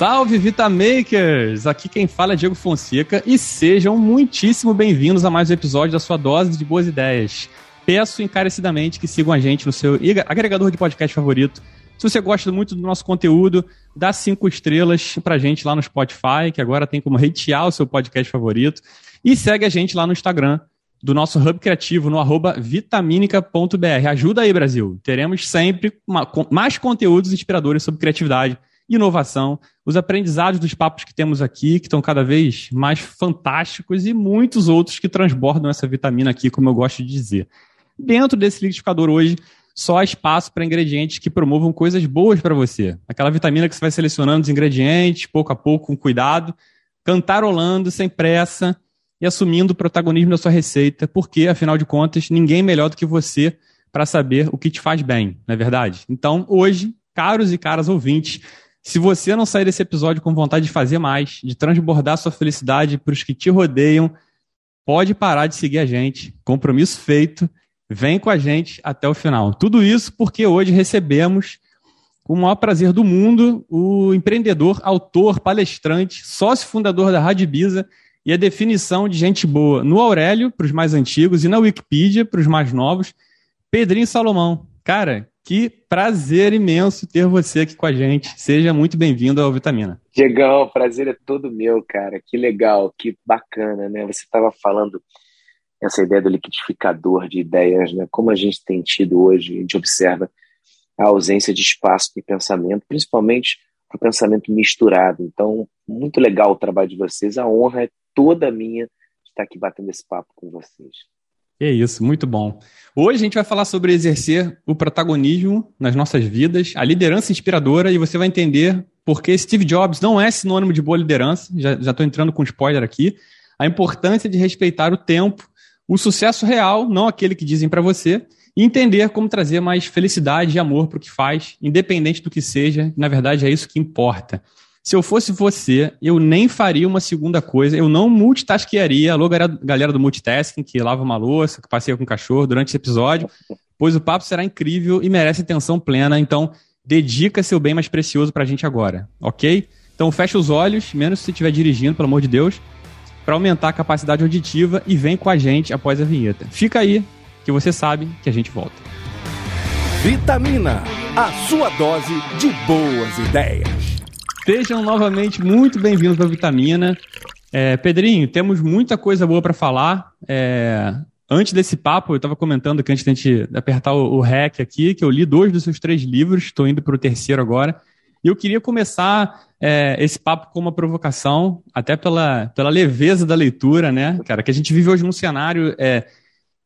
Salve Vitamakers! Aqui quem fala é Diego Fonseca e sejam muitíssimo bem-vindos a mais um episódio da sua dose de boas ideias. Peço encarecidamente que sigam a gente no seu agregador de podcast favorito. Se você gosta muito do nosso conteúdo, dá cinco estrelas pra gente lá no Spotify, que agora tem como hatear o seu podcast favorito. E segue a gente lá no Instagram do nosso hub criativo no arroba vitaminica.br. Ajuda aí, Brasil. Teremos sempre mais conteúdos inspiradores sobre criatividade inovação, os aprendizados dos papos que temos aqui, que estão cada vez mais fantásticos, e muitos outros que transbordam essa vitamina aqui, como eu gosto de dizer. Dentro desse liquidificador hoje, só há espaço para ingredientes que promovam coisas boas para você. Aquela vitamina que você vai selecionando os ingredientes, pouco a pouco, com cuidado, cantarolando, sem pressa e assumindo o protagonismo da sua receita, porque, afinal de contas, ninguém melhor do que você para saber o que te faz bem, não é verdade? Então, hoje, caros e caras ouvintes, se você não sair desse episódio com vontade de fazer mais, de transbordar sua felicidade para os que te rodeiam, pode parar de seguir a gente. Compromisso feito. Vem com a gente até o final. Tudo isso porque hoje recebemos, com o maior prazer do mundo, o empreendedor, autor, palestrante, sócio fundador da Rádio Bisa e a definição de gente boa no Aurélio, para os mais antigos, e na Wikipedia, para os mais novos, Pedrinho Salomão. Cara, que prazer imenso ter você aqui com a gente. Seja muito bem-vindo ao Vitamina. Diegão, o prazer é todo meu, cara. Que legal, que bacana, né? Você estava falando essa ideia do liquidificador de ideias, né? Como a gente tem tido hoje, a gente observa a ausência de espaço de pensamento, principalmente para o pensamento misturado. Então, muito legal o trabalho de vocês. A honra é toda minha estar aqui batendo esse papo com vocês. É isso, muito bom. Hoje a gente vai falar sobre exercer o protagonismo nas nossas vidas, a liderança inspiradora, e você vai entender porque Steve Jobs não é sinônimo de boa liderança, já estou entrando com spoiler aqui, a importância de respeitar o tempo, o sucesso real, não aquele que dizem para você, e entender como trazer mais felicidade e amor para o que faz, independente do que seja, na verdade é isso que importa. Se eu fosse você, eu nem faria uma segunda coisa, eu não multitasquearia. Alô, galera do multitasking, que lava uma louça, que passeia com o cachorro durante esse episódio, pois o papo será incrível e merece atenção plena. Então, dedica seu bem mais precioso pra gente agora, ok? Então, fecha os olhos, menos se estiver dirigindo, pelo amor de Deus, para aumentar a capacidade auditiva e vem com a gente após a vinheta. Fica aí, que você sabe que a gente volta. Vitamina, a sua dose de boas ideias. Sejam novamente muito bem-vindos ao Vitamina. É, Pedrinho, temos muita coisa boa para falar. É, antes desse papo, eu estava comentando que antes de a gente apertar o, o REC aqui, que eu li dois dos seus três livros, estou indo para o terceiro agora. E eu queria começar é, esse papo com uma provocação, até pela, pela leveza da leitura, né, cara? Que a gente vive hoje num cenário é,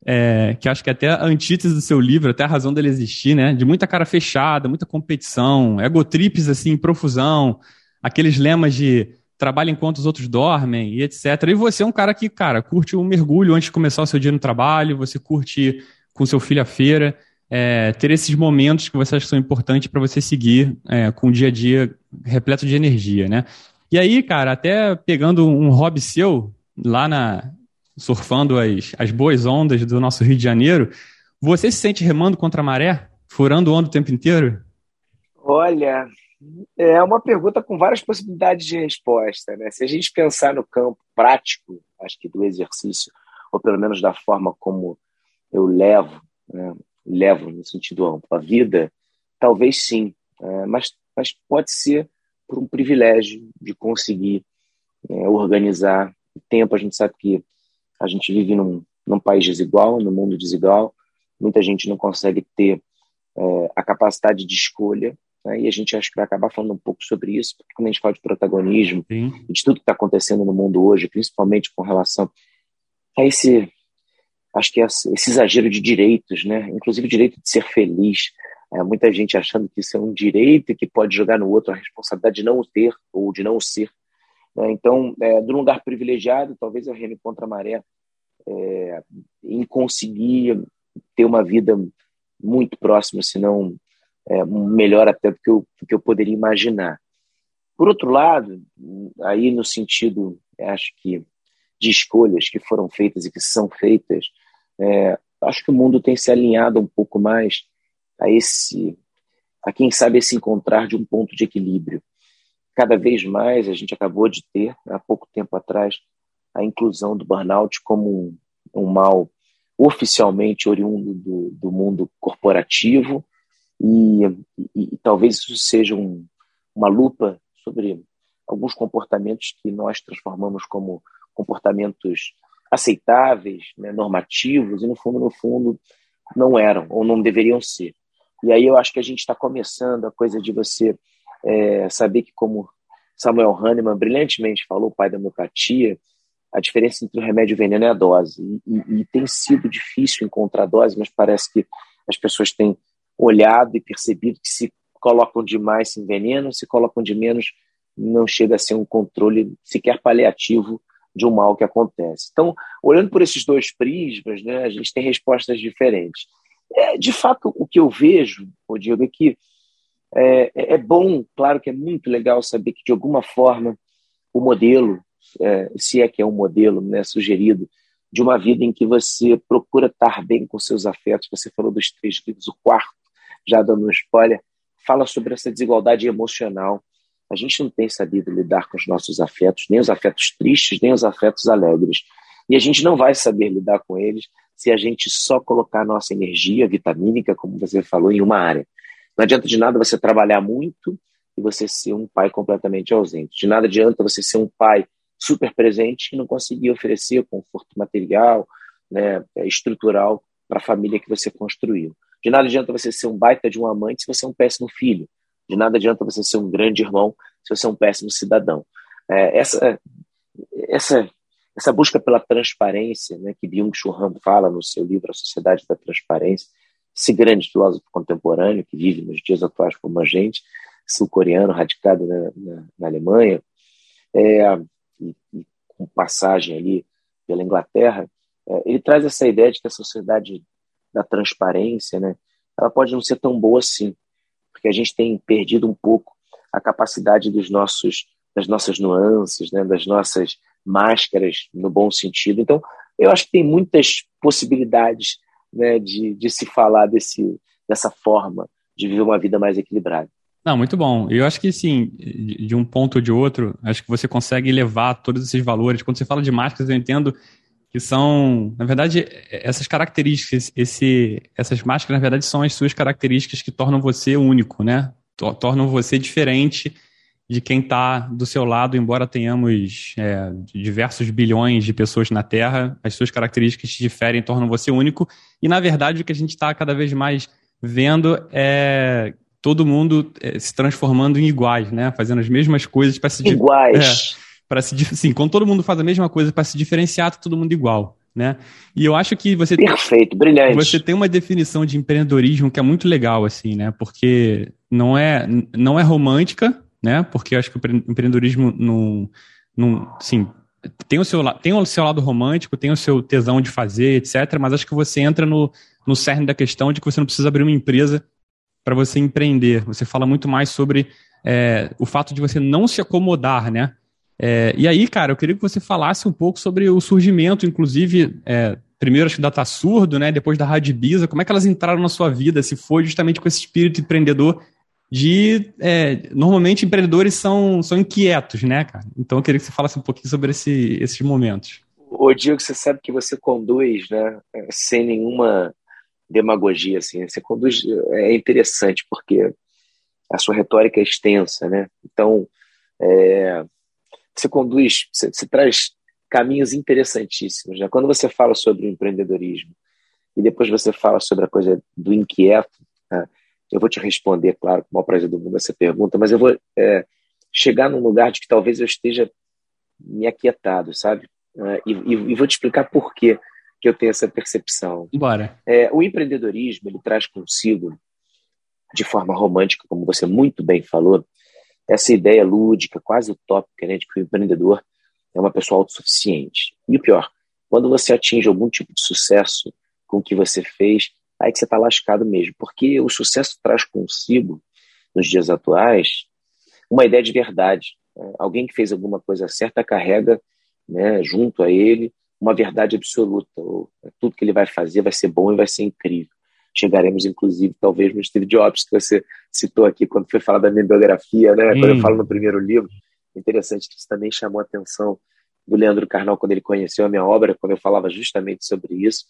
é, que acho que é até a antítese do seu livro, até a razão dele existir, né? De muita cara fechada, muita competição, egotrips assim, profusão, aqueles lemas de trabalho enquanto os outros dormem e etc. E você é um cara que, cara, curte um mergulho antes de começar o seu dia no trabalho, você curte com seu filho à feira, é, ter esses momentos que você acha que são importantes para você seguir é, com o dia a dia repleto de energia, né? E aí, cara, até pegando um hobby seu, lá na, surfando as, as boas ondas do nosso Rio de Janeiro, você se sente remando contra a maré? Furando onda o tempo inteiro? Olha, é uma pergunta com várias possibilidades de resposta. Né? Se a gente pensar no campo prático, acho que do exercício, ou pelo menos da forma como eu levo, né? levo no sentido amplo, a vida, talvez sim, é, mas, mas pode ser por um privilégio de conseguir é, organizar o tempo. A gente sabe que a gente vive num, num país desigual, num mundo desigual. Muita gente não consegue ter é, a capacidade de escolha. Né? E a gente acho que vai acabar falando um pouco sobre isso, porque quando a gente fala de protagonismo Sim. e de tudo que está acontecendo no mundo hoje, principalmente com relação a esse, acho que esse, esse exagero de direitos, né? Inclusive o direito de ser feliz. É, muita gente achando que isso é um direito e que pode jogar no outro a responsabilidade de não o ter ou de não o ser. Né? Então, é, um lugar privilegiado, talvez eu reme contra a maré é, em conseguir ter uma vida muito próxima, se não é, melhor até do que, eu, do que eu poderia imaginar. Por outro lado, aí no sentido, acho que de escolhas que foram feitas e que são feitas, é, acho que o mundo tem se alinhado um pouco mais a esse, a quem sabe esse encontrar de um ponto de equilíbrio. cada vez mais a gente acabou de ter, há pouco tempo atrás, a inclusão do burnout como um, um mal oficialmente oriundo do, do mundo corporativo e, e, e, talvez isso seja um, uma lupa sobre alguns comportamentos que nós transformamos como comportamentos aceitáveis, né, normativos e no fundo, no fundo, não eram ou não deveriam ser. E aí eu acho que a gente está começando a coisa de você é, saber que, como Samuel Hahnemann brilhantemente falou, pai da homeopatia, a diferença entre o remédio e o veneno é a dose. E, e, e, tem sido difícil encontrar dose, mas parece que as pessoas têm olhado e percebido que se colocam demais se envenenam, se colocam de menos não chega a ser um controle sequer paliativo de um mal que acontece. Então, olhando por esses dois prismas, né, a gente tem respostas diferentes. É, de fato, o que eu vejo, Diego, é que é, é, bom, claro que é muito legal saber que, de alguma forma, o modelo, é, se é que é um modelo né, sugerido, de uma vida em que você procura estar bem com seus afetos, você falou dos três livros, o quarto, já dando um spoiler, fala sobre essa desigualdade emocional. A gente não tem sabido lidar com os nossos afetos, nem os afetos tristes, nem os afetos alegres. E a gente não vai saber lidar com eles se a gente só colocar nossa energia vitamínica, como você falou, em uma área. Não adianta de nada você trabalhar muito e você ser um pai completamente ausente. De nada adianta você ser um pai super presente e não conseguir oferecer conforto material, né, estrutural para a família que você construiu. De nada adianta você ser um baita de um amante se você é um péssimo filho. De nada adianta você ser um grande irmão se você é um péssimo cidadão. É, essa, essa essa busca pela transparência, né, que Byung-Chul Han fala no seu livro A Sociedade da Transparência, esse grande filósofo contemporâneo que vive nos dias atuais como a gente, sul-coreano, radicado na, na, na Alemanha, é, e, e, com passagem ali pela Inglaterra, é, ele traz essa ideia de que a sociedade da transparência, né, ela pode não ser tão boa assim, porque a gente tem perdido um pouco a capacidade dos nossos, das nossas nuances, né, das nossas máscaras no bom sentido. Então, eu acho que tem muitas possibilidades né, de, de se falar desse, dessa forma de viver uma vida mais equilibrada. Não, muito bom. Eu acho que sim, de um ponto ou de outro, acho que você consegue levar todos esses valores. Quando você fala de máscaras, eu entendo que são, na verdade, essas características, esse, essas máscaras, na verdade, são as suas características que tornam você único, né? Tornam você diferente de quem está do seu lado, embora tenhamos é, diversos bilhões de pessoas na Terra, as suas características te diferem, tornam você único. E, na verdade, o que a gente está cada vez mais vendo é todo mundo é, se transformando em iguais, né? Fazendo as mesmas coisas para se... Iguais. É, para se... Assim, quando todo mundo faz a mesma coisa para se diferenciar, tá todo mundo igual. Né? E eu acho que você perfeito, brilhante. Você tem uma definição de empreendedorismo que é muito legal, assim, né? Porque não é não é romântica, né? Porque eu acho que o empreendedorismo não, não sim, tem o, seu, tem o seu lado romântico, tem o seu tesão de fazer, etc. Mas acho que você entra no, no cerne da questão de que você não precisa abrir uma empresa para você empreender. Você fala muito mais sobre é, o fato de você não se acomodar, né? É, e aí, cara, eu queria que você falasse um pouco sobre o surgimento, inclusive, é, primeiro acho que da Tá Surdo, né? Depois da Rádio Bisa, como é que elas entraram na sua vida? Se foi justamente com esse espírito empreendedor de. É, normalmente empreendedores são, são inquietos, né, cara? Então eu queria que você falasse um pouquinho sobre esse, esses momentos. Ô, Diego, você sabe que você conduz, né, sem nenhuma demagogia, assim. Você conduz. É interessante, porque a sua retórica é extensa, né? Então, é, você conduz, você, você, traz caminhos interessantíssimos. Né? Quando você fala sobre o empreendedorismo e depois você fala sobre a coisa do inquieto, né? Eu vou te responder, claro, com o maior prazer do mundo essa pergunta, mas eu vou é, chegar num lugar de que talvez eu esteja me aquietado, sabe? É, e, e, vou te explicar por quê que eu tenho essa percepção. Bora. É, o empreendedorismo ele traz consigo, de forma romântica, como você muito bem falou, essa ideia lúdica, quase utópica, né, de que o empreendedor é uma pessoa autossuficiente. E o pior, quando você atinge algum tipo de sucesso com o que você fez, aí que você está lascado mesmo, porque o sucesso traz consigo, nos dias atuais, uma ideia de verdade. Né? Alguém que fez alguma coisa certa carrega né, junto a ele uma verdade absoluta. Tudo que ele vai fazer vai ser bom e vai ser incrível. chegaremos, inclusive, talvez no Steve Jobs, que você citou aqui quando foi falar da minha biografia, né? Hum. Quando eu falo no primeiro livro. Interessante que isso também chamou a atenção do Leandro Carnal quando ele conheceu a minha obra, quando eu falava justamente sobre isso.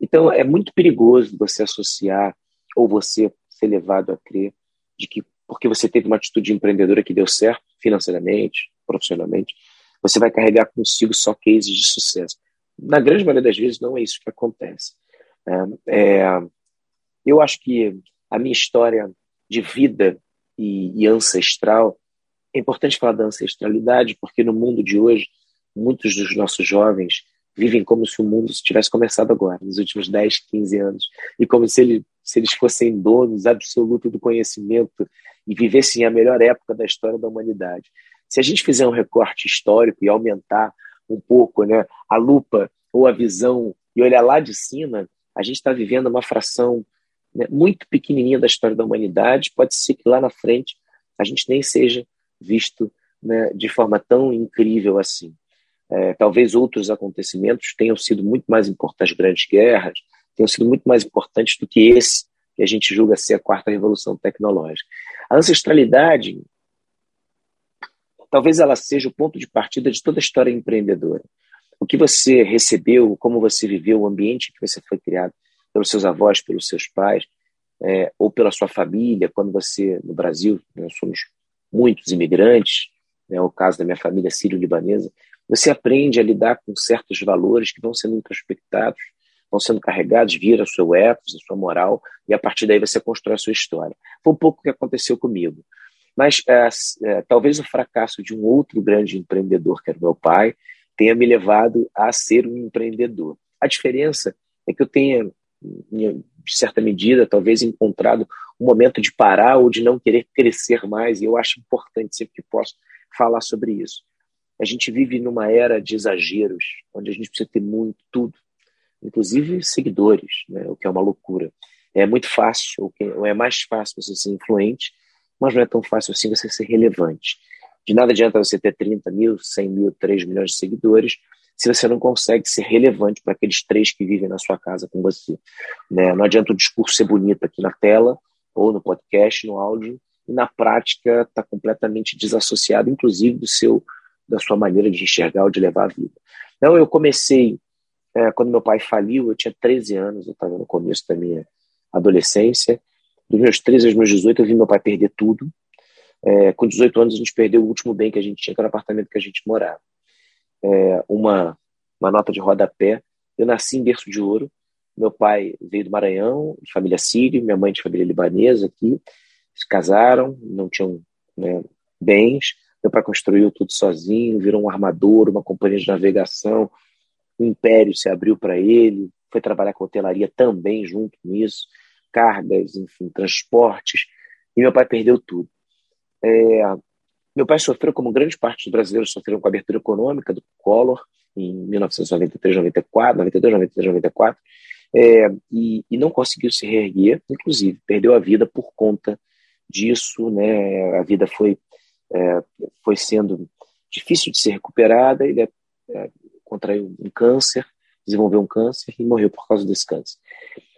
Então, é muito perigoso você associar ou você ser levado a crer de que porque você teve uma atitude empreendedora que deu certo financeiramente, profissionalmente, você vai carregar consigo só cases de sucesso. Na grande maioria das vezes, não é isso que acontece. É, é, eu acho que a minha história de vida e, e ancestral, é importante falar da ancestralidade, porque no mundo de hoje, muitos dos nossos jovens vivem como se o mundo tivesse começado agora, nos últimos 10, 15 anos, e como se, ele, se eles fossem donos absolutos do conhecimento e vivessem a melhor época da história da humanidade. Se a gente fizer um recorte histórico e aumentar um pouco né, a lupa ou a visão e olhar lá de cima, a gente está vivendo uma fração né, muito pequenininha da história da humanidade. Pode ser que lá na frente a gente nem seja visto né, de forma tão incrível assim. É, talvez outros acontecimentos tenham sido muito mais importantes, grandes guerras, tenham sido muito mais importantes do que esse que a gente julga ser a quarta revolução tecnológica. A ancestralidade, talvez ela seja o ponto de partida de toda a história empreendedora. O que você recebeu, como você viveu, o ambiente que você foi criado pelos seus avós, pelos seus pais, é, ou pela sua família, quando você, no Brasil, nós somos muitos imigrantes, é o caso da minha família sírio-libanesa, você aprende a lidar com certos valores que vão sendo introspectados, vão sendo carregados, vira o seu ethos, a sua moral, e a partir daí você constrói a sua história. Foi um pouco o que aconteceu comigo. Mas é, é, talvez o fracasso de um outro grande empreendedor, que era meu pai, tenha me levado a ser um empreendedor. A diferença é que eu tenha, de certa medida, talvez encontrado um momento de parar ou de não querer crescer mais, e eu acho importante, sempre que posso, falar sobre isso. A gente vive numa era de exageros, onde a gente precisa ter muito, tudo, inclusive seguidores, né, o que é uma loucura. É muito fácil, ou é mais fácil você ser influente, mas não é tão fácil assim você ser relevante. De nada adianta você ter 30 mil, 100 mil, 3 milhões de seguidores se você não consegue ser relevante para aqueles três que vivem na sua casa com você. Né? Não adianta o discurso ser bonito aqui na tela, ou no podcast, no áudio, e na prática está completamente desassociado, inclusive, do seu da sua maneira de enxergar ou de levar a vida. Então, eu comecei, é, quando meu pai faliu, eu tinha 13 anos, eu estava no começo da minha adolescência. Dos meus 13 aos meus 18, eu vi meu pai perder tudo. É, com 18 anos, a gente perdeu o último bem que a gente tinha, que era o apartamento que a gente morava. É, uma, uma nota de rodapé. Eu nasci em berço de ouro. Meu pai veio do Maranhão, de família síria, minha mãe de família libanesa aqui. Se casaram, não tinham né, bens. Meu pai construiu tudo sozinho, virou um armador, uma companhia de navegação. O império se abriu para ele. Foi trabalhar com hotelaria também junto nisso. Cargas, enfim, transportes. E meu pai perdeu tudo. É, meu pai sofreu, como grande parte dos brasileiros sofreram com a abertura econômica do Collor, em 1993, 94, 92, 93, 94, é, e, e não conseguiu se reerguer, inclusive perdeu a vida por conta disso, né? A vida foi é, foi sendo difícil de ser recuperada, ele é, é, contraiu um câncer, desenvolveu um câncer e morreu por causa desse câncer.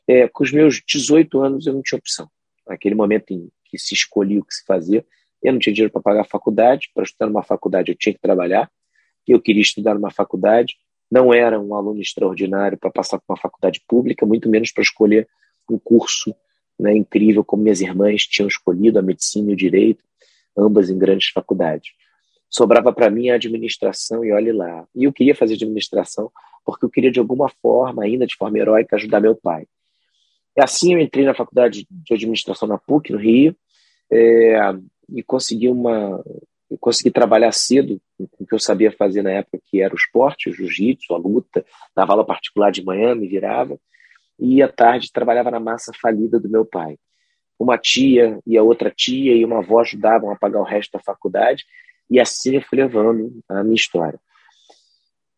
É, com os meus 18 anos eu não tinha opção. Naquele momento em que se escolhia o que se fazia, eu não tinha dinheiro para pagar a faculdade, para estudar numa faculdade eu tinha que trabalhar, eu queria estudar numa faculdade, não era um aluno extraordinário para passar por uma faculdade pública, muito menos para escolher um curso né, incrível como minhas irmãs tinham escolhido, a medicina e o direito, ambas em grandes faculdades. Sobrava para mim a administração e olhe lá. E eu queria fazer administração porque eu queria, de alguma forma, ainda de forma heróica, ajudar meu pai. E assim eu entrei na faculdade de administração na PUC, no Rio, é, e consegui uma consegui trabalhar cedo com o que eu sabia fazer na época, que era o esporte, o jiu-jitsu, a luta, dava aula particular de manhã, me virava, e à tarde trabalhava na massa falida do meu pai. Uma tia e a outra tia e uma avó ajudavam a pagar o resto da faculdade, e assim eu fui levando a minha história.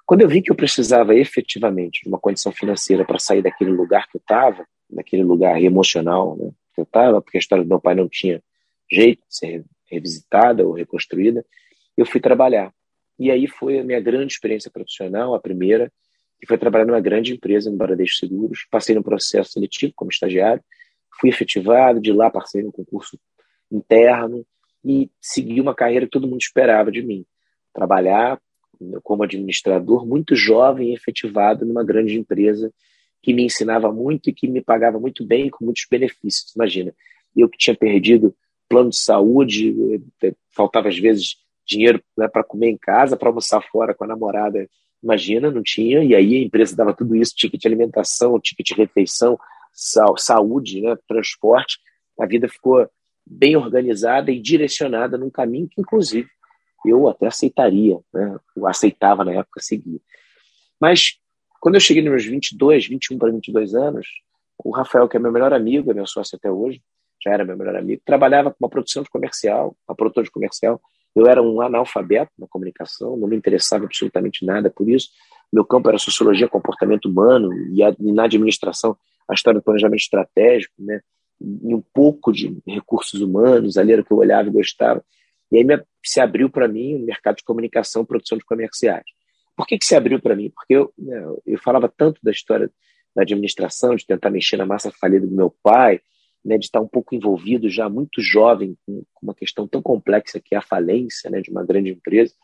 Quando eu vi que eu precisava efetivamente de uma condição financeira para sair daquele lugar que eu estava, daquele lugar emocional né, eu estava, porque a história do meu pai não tinha jeito de ser revisitada ou reconstruída, eu fui trabalhar. E aí foi a minha grande experiência profissional, a primeira, que foi trabalhar numa grande empresa no Bradesco Seguros. Passei no processo seletivo como estagiário, fui efetivado, de lá passei no concurso interno e segui uma carreira que todo mundo esperava de mim. Trabalhar como administrador, muito jovem efetivado numa grande empresa que me ensinava muito e que me pagava muito bem, com muitos benefícios. Imagina, eu que tinha perdido plano de saúde, eh, faltava às vezes dinheiro né, para comer em casa, para almoçar fora com a namorada. Imagina, não tinha. E aí a empresa dava tudo isso: ticket de alimentação, ticket de refeição, saúde, né, transporte. A vida ficou bem organizada e direcionada num caminho que, inclusive, eu até aceitaria, né? aceitava na época seguir. Mas quando eu cheguei nos meus 22, 21 para 22 anos, o Rafael, que é meu melhor amigo, é meu sócio até hoje, já era meu melhor amigo, trabalhava com uma produção de comercial, uma produtora de comercial. Eu era um analfabeto na comunicação, não me interessava absolutamente nada por isso. Meu campo era sociologia, comportamento humano e na administração a história do planejamento estratégico, né? E um pouco de recursos humanos, ali era o que eu olhava e gostava. E aí me, se abriu para mim o mercado de comunicação, produção de comerciais. Por que, que se abriu para mim? Porque eu, né, eu falava tanto da história da administração, de tentar mexer na massa falida do meu pai, né, de estar um pouco envolvido já muito jovem com, uma questão tão complexa que é a falência né, de uma grande empresa,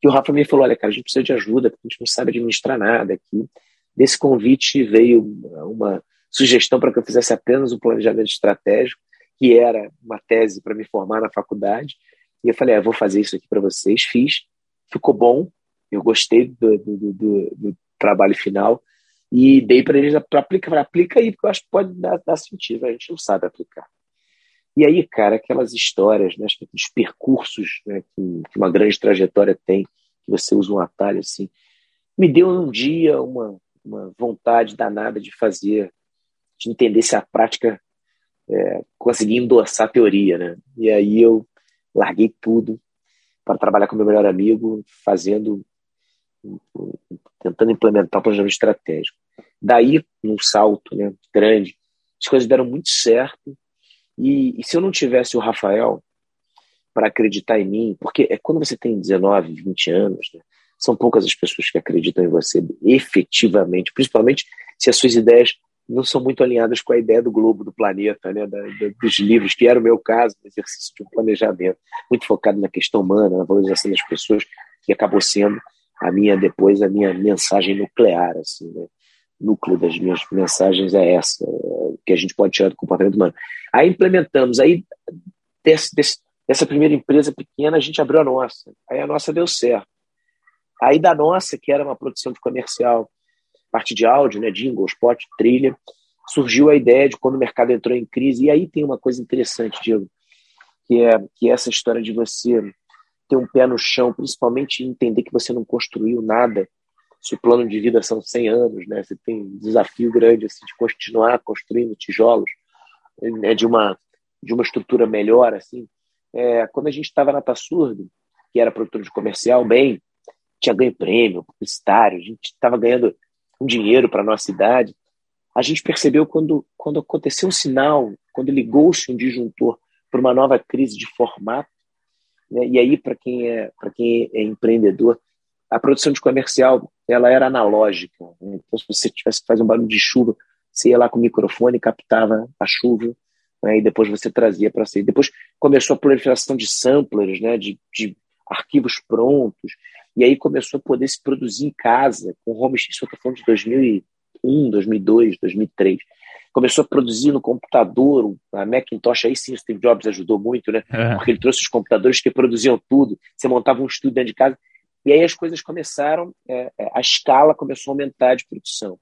que o Rafa me falou, olha, cara, a gente precisa de ajuda, porque a gente não sabe administrar nada aqui. Desse convite veio uma sugestão para que eu fizesse apenas um planejamento estratégico, que era uma tese para me formar na faculdade. E eu falei, ah, vou fazer isso aqui para vocês. Fiz, ficou bom, eu gostei do, do, do, do trabalho final e dei para eles para aplicar. Aplica aí, porque eu acho que pode dar, dar, sentido, a gente não sabe aplicar. E aí, cara, aquelas histórias, né, os percursos né, que, que uma grande trajetória tem, que você usa um atalho assim, me deu um dia uma, uma vontade danada de fazer, de entender se a prática é, conseguia endossar a teoria, né? E aí eu larguei tudo para trabalhar com meu melhor amigo, fazendo, tentando implementar o planejamento estratégico. Daí, num salto né, grande, as coisas deram muito certo. E, e se eu não tivesse o Rafael para acreditar em mim, porque é quando você tem 19, 20 anos, né, são poucas as pessoas que acreditam em você efetivamente, principalmente se as suas ideias não são muito alinhadas com a ideia do globo, do planeta, né, da, da, dos livros, que era o meu caso, exercício de um planejamento, muito focado na questão humana, na valorização das pessoas, que acabou sendo a minha, depois, a minha mensagem nuclear, assim, né? núcleo das minhas mensagens é essa, que a gente pode tirar do comportamento humano. Aí implementamos, aí desse, desse, dessa primeira empresa pequena, a gente abriu a nossa, aí a nossa deu certo. Aí da nossa, que era uma produção de comercial, parte de áudio, né, jingle, spot, trilha, surgiu a ideia de quando o mercado entrou em crise. E aí tem uma coisa interessante, Diego, que é, que é essa história de você ter um pé no chão, principalmente entender que você não construiu nada. Se o plano de vida são 100 anos, né? Você tem um desafio grande assim, de continuar construindo tijolos né, de uma de uma estrutura melhor assim. É, quando a gente estava na Tassurdo, que era produtor de comercial, bem, tinha ganho prêmio, publicitário, a gente estava ganhando um dinheiro para nossa cidade, a gente percebeu quando, quando aconteceu um sinal, quando ligou-se um disjuntor para uma nova crise de formato, né? e aí para quem é quem é empreendedor, a produção de comercial ela era analógica. Né? Então, se você tivesse que fazer um barulho de chuva, você ia lá com o microfone, captava a chuva, né? e depois você trazia para si. Depois começou a proliferação de samplers, né? de, de arquivos prontos. E aí começou a poder se produzir em casa, com home isso eu estou falando de 2001, 2002, 2003. Começou a produzir no computador, a Macintosh, aí sim o Steve Jobs ajudou muito, né? É. Porque ele trouxe os computadores que produziam tudo, você montava um estúdio dentro de casa, e aí as coisas começaram, é, é a escala começou a aumentar de produção.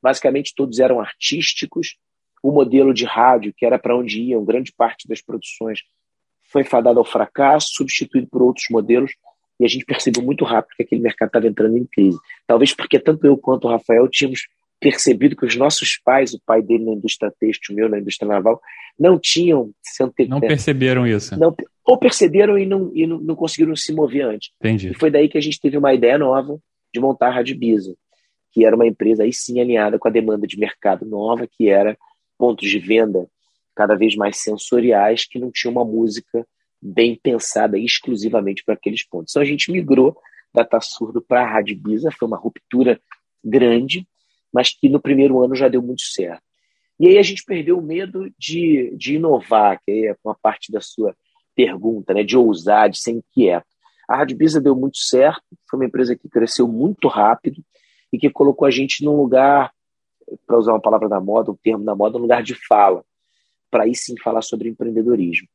Basicamente todos eram artísticos, o modelo de rádio, que era para onde iam grande parte das produções, foi fadado ao fracasso, substituído por outros modelos, e a gente percebeu muito rápido que aquele mercado estava entrando em crise. Talvez porque tanto eu quanto o Rafael tínhamos percebido que os nossos pais, o pai dele na indústria têxtil, o meu na indústria naval, não tinham se. Não perceberam isso. Não, ou perceberam e, não, e não, não, conseguiram se mover antes. Entendi. E foi daí que a gente teve uma ideia nova de montar a Radibisa, que era uma empresa aí sim alinhada com a demanda de mercado nova, que era pontos de venda cada vez mais sensoriais, que não tinha uma música bem pensada exclusivamente para aqueles pontos. Então a gente migrou da Tassurdo para a Rádio Bisa, foi uma ruptura grande, mas que no primeiro ano já deu muito certo. E aí a gente perdeu o medo de, de inovar, que é uma parte da sua pergunta, né, de ousar, de ser inquieto. A Rádio Bisa deu muito certo, foi uma empresa que cresceu muito rápido e que colocou a gente num lugar, para usar uma palavra da moda, um termo da moda, um lugar de fala, para aí sim falar sobre empreendedorismo.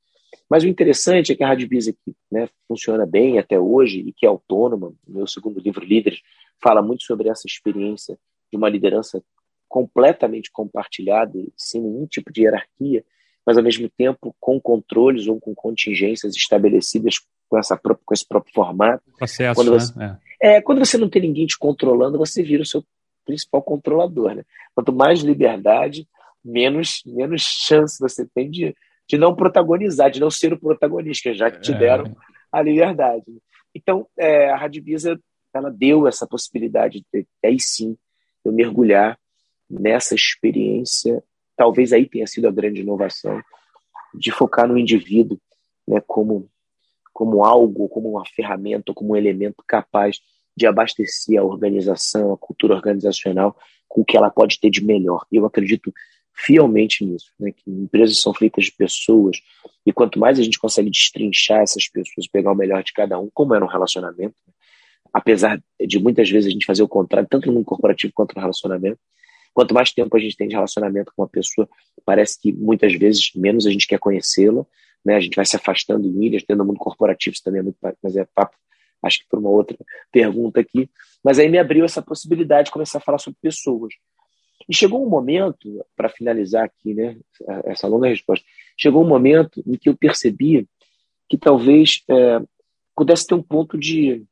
Mas o interessante é que a Rádio Bisa que né, funciona bem até hoje e que é autônoma, meu segundo livro, Líderes, fala muito sobre essa experiência de uma liderança completamente compartilhada, sem nenhum tipo de hierarquia, mas ao mesmo tempo com controles ou com contingências estabelecidas com, essa, com esse próprio formato. Processo, quando né? você, né? É, quando você não tem ninguém te controlando, você vira o seu principal controlador. Né? Quanto mais liberdade, menos, menos chance você tem de, de não protagonizar, de não ser o protagonista, já que te é. deram é. a liberdade. Então, é, a Radivisa ela deu essa possibilidade de, aí sim, eu mergulhar nessa experiência. Talvez aí tenha sido a grande inovação de focar no indivíduo né, como, como algo, como uma ferramenta, como um elemento capaz de abastecer a organização, a cultura organizacional com o que ela pode ter de melhor. E eu acredito fielmente nisso, né? que empresas são feitas de pessoas e quanto mais a gente consegue destrinchar essas pessoas, pegar o melhor de cada um, como é no relacionamento, né? Apesar de muitas vezes a gente fazer o contrário, tanto no mundo corporativo quanto no relacionamento, quanto mais tempo a gente tem de relacionamento com uma pessoa, parece que muitas vezes menos a gente quer conhecê-la, né? a gente vai se afastando em ilhas, tendo no mundo corporativo isso também é muito, mas é papo, acho que por uma outra pergunta aqui, mas aí me abriu essa possibilidade de começar a falar sobre pessoas. E chegou um momento, para finalizar aqui, né, essa longa resposta, chegou um momento em que eu percebi que talvez é, pudesse ter um ponto de.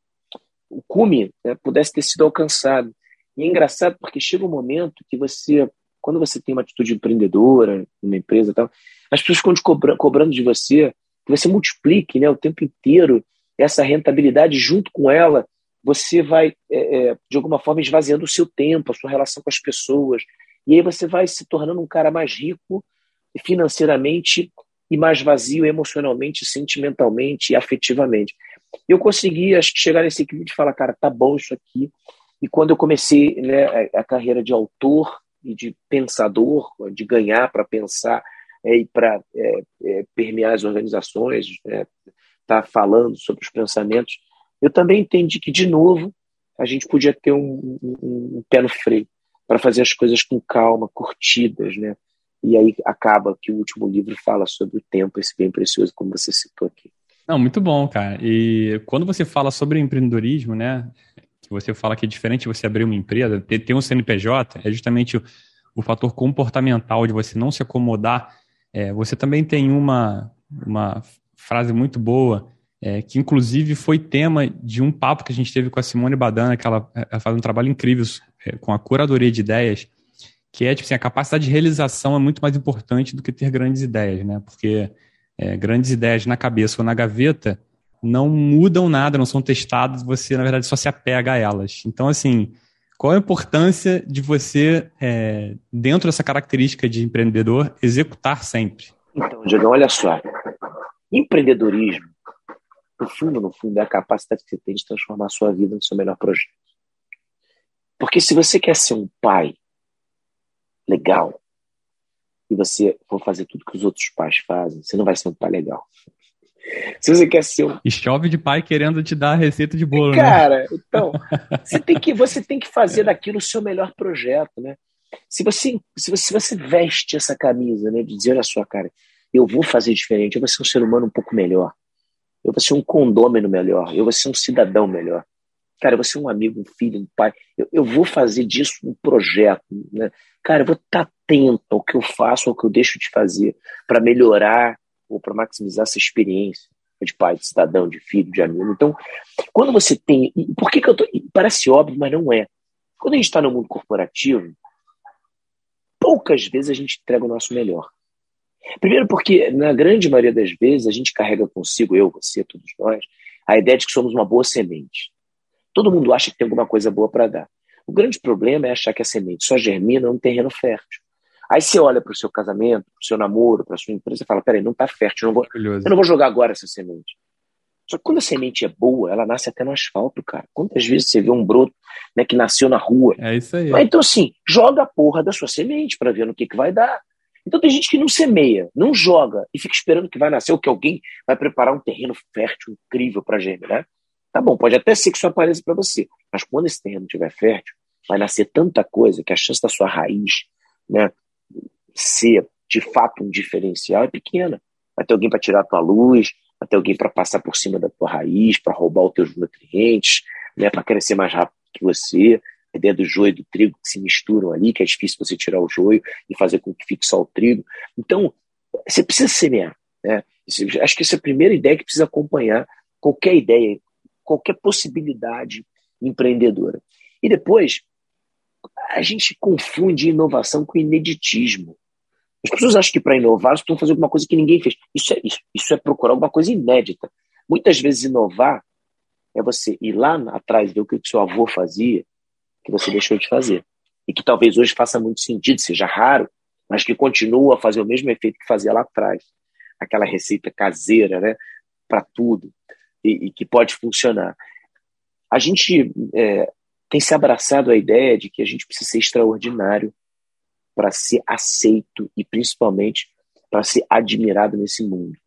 O cume né, pudesse ter sido alcançado. E é engraçado porque chega um momento que você, quando você tem uma atitude empreendedora, uma empresa tal, as pessoas ficam cobra, cobrando de você que você multiplique né, o tempo inteiro essa rentabilidade junto com ela você vai, é, é, de alguma forma, esvaziando o seu tempo, a sua relação com as pessoas. E aí você vai se tornando um cara mais rico financeiramente e mais vazio emocionalmente, sentimentalmente e afetivamente. Eu consegui, acho que, chegar nesse equilíbrio de falar, cara, tá bom isso aqui. E quando eu comecei né, a carreira de autor e de pensador, de ganhar para pensar é, e para é, é, permear as organizações, estar tá falando sobre os pensamentos, eu também entendi que, de novo, a gente podia ter um, um, um pé no freio para fazer as coisas com calma, curtidas, né? E aí acaba que o último livro fala sobre o tempo, esse bem precioso, como você citou aqui. Não, muito bom, cara. E quando você fala sobre empreendedorismo, né? Que você fala que é diferente você abrir uma empresa, ter, ter um CNPJ, é justamente o, o, fator comportamental de você não se acomodar. É, você também tem uma, uma frase muito boa é, que inclusive foi tema de um papo que a gente teve com a Simone Badana, que ela, ela faz um trabalho incrível é, com a curadoria de ideias, que é tipo assim, a capacidade de realização é muito mais importante do que ter grandes ideias, né? Porque é, grandes ideias na cabeça ou na gaveta não mudam nada, não são testadas, você na verdade só se apega a elas. Então, assim, qual a importância de você, é, dentro dessa característica de empreendedor, executar sempre? Então, Diego, olha só. Empreendedorismo no fundo, no fundo, é a capacidade que você tem de transformar a sua vida no seu melhor projeto. Porque se você quer ser um pai legal e você for fazer tudo que os outros pais fazem, você não vai ser um pai legal. Se você quer ser um... E chove de pai querendo te dar a receita de bolo, né? Cara, né? então, você tem, que, você tem que fazer daquilo o seu melhor projeto, né? Se você, se você, se você veste essa camisa, né, de dizer, olha só, cara, eu vou fazer diferente, eu vou ser um ser humano um pouco melhor eu vou ser um condômino melhor, eu vou ser um cidadão melhor. Cara, eu vou ser um amigo, um filho, um pai. Eu, eu vou fazer disso um projeto. Né? Cara, eu vou estar atento ao que eu faço, ao que eu deixo de fazer, para melhorar ou para maximizar essa experiência de pai, de cidadão, de filho, de amigo. Então, quando você tem. Por que, que eu tô. Parece óbvio, mas não é. Quando a gente está no mundo corporativo, poucas vezes a gente entrega o nosso melhor. Primeiro, porque na grande maioria das vezes a gente carrega consigo, eu, você, todos nós, a ideia de que somos uma boa semente. Todo mundo acha que tem alguma coisa boa para dar. O grande problema é achar que a semente só germina num terreno fértil. Aí você olha para o seu casamento, para o seu namoro, para a sua empresa e fala: peraí, não está fértil, eu não, vou, eu não vou jogar agora essa semente. Só que quando a semente é boa, ela nasce até no asfalto, cara. Quantas vezes você vê um broto né, que nasceu na rua? É isso aí. Então, assim, joga a porra da sua semente para ver no que, que vai dar. Então tem gente que não semeia, não joga e fica esperando que vai nascer ou que alguém vai preparar um terreno fértil, incrível para germinar. Tá bom, pode até ser que isso apareça para você, mas quando esse terreno estiver fértil, vai nascer tanta coisa que a chance da sua raiz né, ser de fato um diferencial é pequena. Vai ter alguém para tirar a tua luz, vai ter alguém para passar por cima da tua raiz, para roubar os teus nutrientes, né, para crescer mais rápido que você a ideia do joio e do trigo que se misturam ali, que é difícil você tirar o joio e fazer com que fique só o trigo. Então, você precisa semear. Né? Acho que essa é a primeira ideia que precisa acompanhar qualquer ideia, qualquer possibilidade empreendedora. E depois, a gente confunde inovação com ineditismo. As pessoas acham que para inovar, você estão fazer alguma coisa que ninguém fez. Isso é, isso, isso é procurar alguma coisa inédita. Muitas vezes, inovar é você ir lá atrás, ver o que o seu avô fazia, que você deixou de fazer. E que talvez hoje faça muito sentido, seja raro, mas que continua a fazer o mesmo efeito que fazia lá atrás. Aquela receita caseira, né? Para tudo. E, e, que pode funcionar. A gente é, tem se abraçado a ideia de que a gente precisa ser extraordinário para ser aceito e principalmente para ser admirado nesse mundo.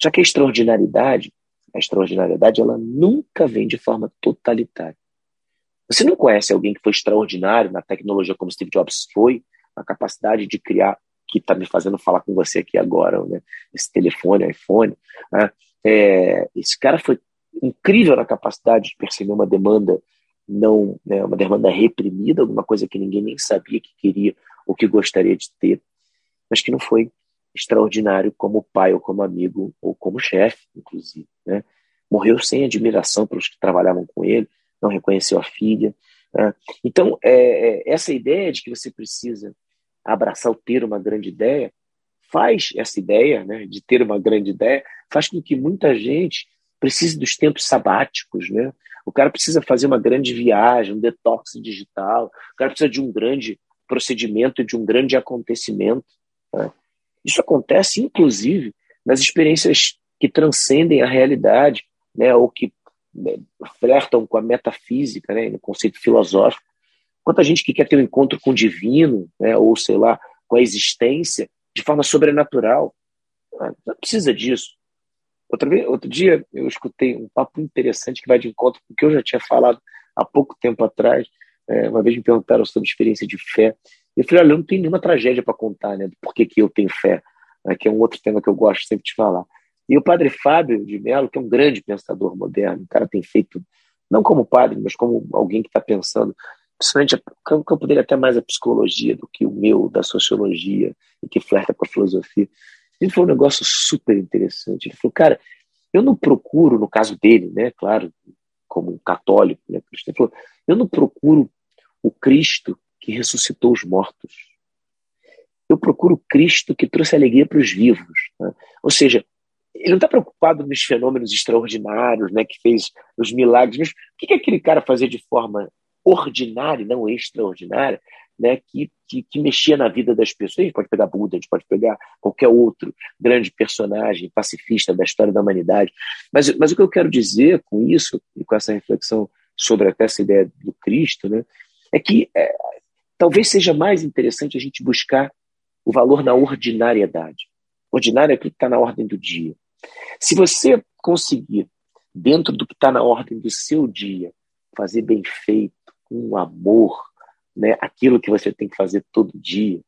Já que a extraordinariedade, a extraordinariedade, ela nunca vem de forma totalitária. Você não conhece alguém que foi extraordinário na tecnologia como Steve Jobs foi, na capacidade de criar, que está me fazendo falar com você aqui agora, né? esse telefone, iPhone. Né? É, esse cara foi incrível na capacidade de perceber uma demanda não, né, uma demanda reprimida, alguma coisa que ninguém nem sabia que queria ou que gostaria de ter, mas que não foi extraordinário como pai ou como amigo ou como chefe, inclusive. Né? Morreu sem admiração pelos que trabalhavam com ele, não reconheceu a filha. Né? Então, é, é, essa ideia de que você precisa abraçar o ter uma grande ideia, faz essa ideia né, de ter uma grande ideia, faz com que muita gente precise dos tempos sabáticos. Né? O cara precisa fazer uma grande viagem, um detox digital, o cara precisa de um grande procedimento, de um grande acontecimento. Né? Isso acontece, inclusive, nas experiências que transcendem a realidade, né, ou que né, flertam com a metafísica, né, no conceito filosófico. Quanta gente que quer ter um encontro com o divino, né, ou sei lá, com a existência, de forma sobrenatural. Ah, não precisa disso. Outra vez, outro dia eu escutei um papo interessante que vai de encontro com o que eu já tinha falado há pouco tempo atrás. É, uma vez me perguntaram sobre experiência de fé. Eu falei, olha, eu não tenho nenhuma tragédia para contar, né? Por que, que eu tenho fé, né, que é um outro tema que eu gosto sempre de falar. E o padre Fábio de Mello, que é um grande pensador moderno, o cara tem feito, não como padre, mas como alguém que está pensando, principalmente o campo dele até mais a psicologia do que o meu, da sociologia, e que flerta com a filosofia. Ele falou um negócio super interessante. Ele falou, cara, eu não procuro, no caso dele, né, claro, como um católico, né, ele falou, eu não procuro o Cristo que ressuscitou os mortos. Eu procuro o Cristo que trouxe alegria para os vivos. Né? Ou seja, ele não está preocupado nos fenômenos extraordinários, né, que fez os milagres, mas o que, que aquele cara fazia de forma ordinária, não extraordinária, né, que, que, que, mexia na vida das pessoas. A gente pode pegar Buda, a gente pode pegar qualquer outro grande personagem pacifista da história da humanidade. Mas, mas o que eu quero dizer com isso, e com essa reflexão sobre até essa ideia do Cristo, né, é que é, talvez seja mais interessante a gente buscar o valor na ordinariedade. Ordinário é aquilo que está na ordem do dia. Se você conseguir, dentro do que está na ordem do seu dia, fazer bem feito, com amor, né, aquilo que você tem que fazer todo dia,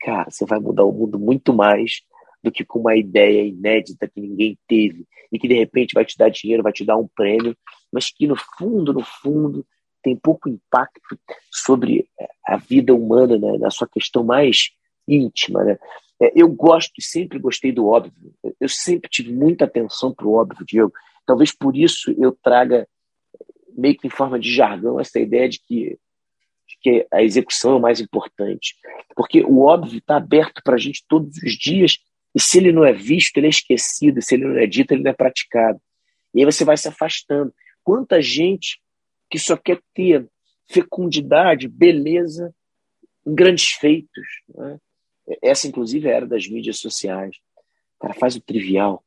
cara, você vai mudar o mundo muito mais do que com uma ideia inédita que ninguém teve e que de repente vai te dar dinheiro, vai te dar um prêmio, mas que no fundo, no fundo, tem pouco impacto sobre a vida humana, né, na sua questão mais íntima. Né? É, eu gosto e sempre gostei do óbvio. Eu sempre tive muita atenção para o óbvio, Diego. Talvez por isso eu traga, meio que em forma de jargão, essa ideia de que, de que a execução é mais importante. Porque o óbvio está aberto para a gente todos os dias, e se ele não é visto, ele é esquecido, se ele não é dito, ele não é praticado. E aí você vai se afastando. Quanta gente que só quer ter fecundidade, beleza em grandes feitos. Né? Essa, inclusive, é era das mídias sociais. O cara faz o trivial.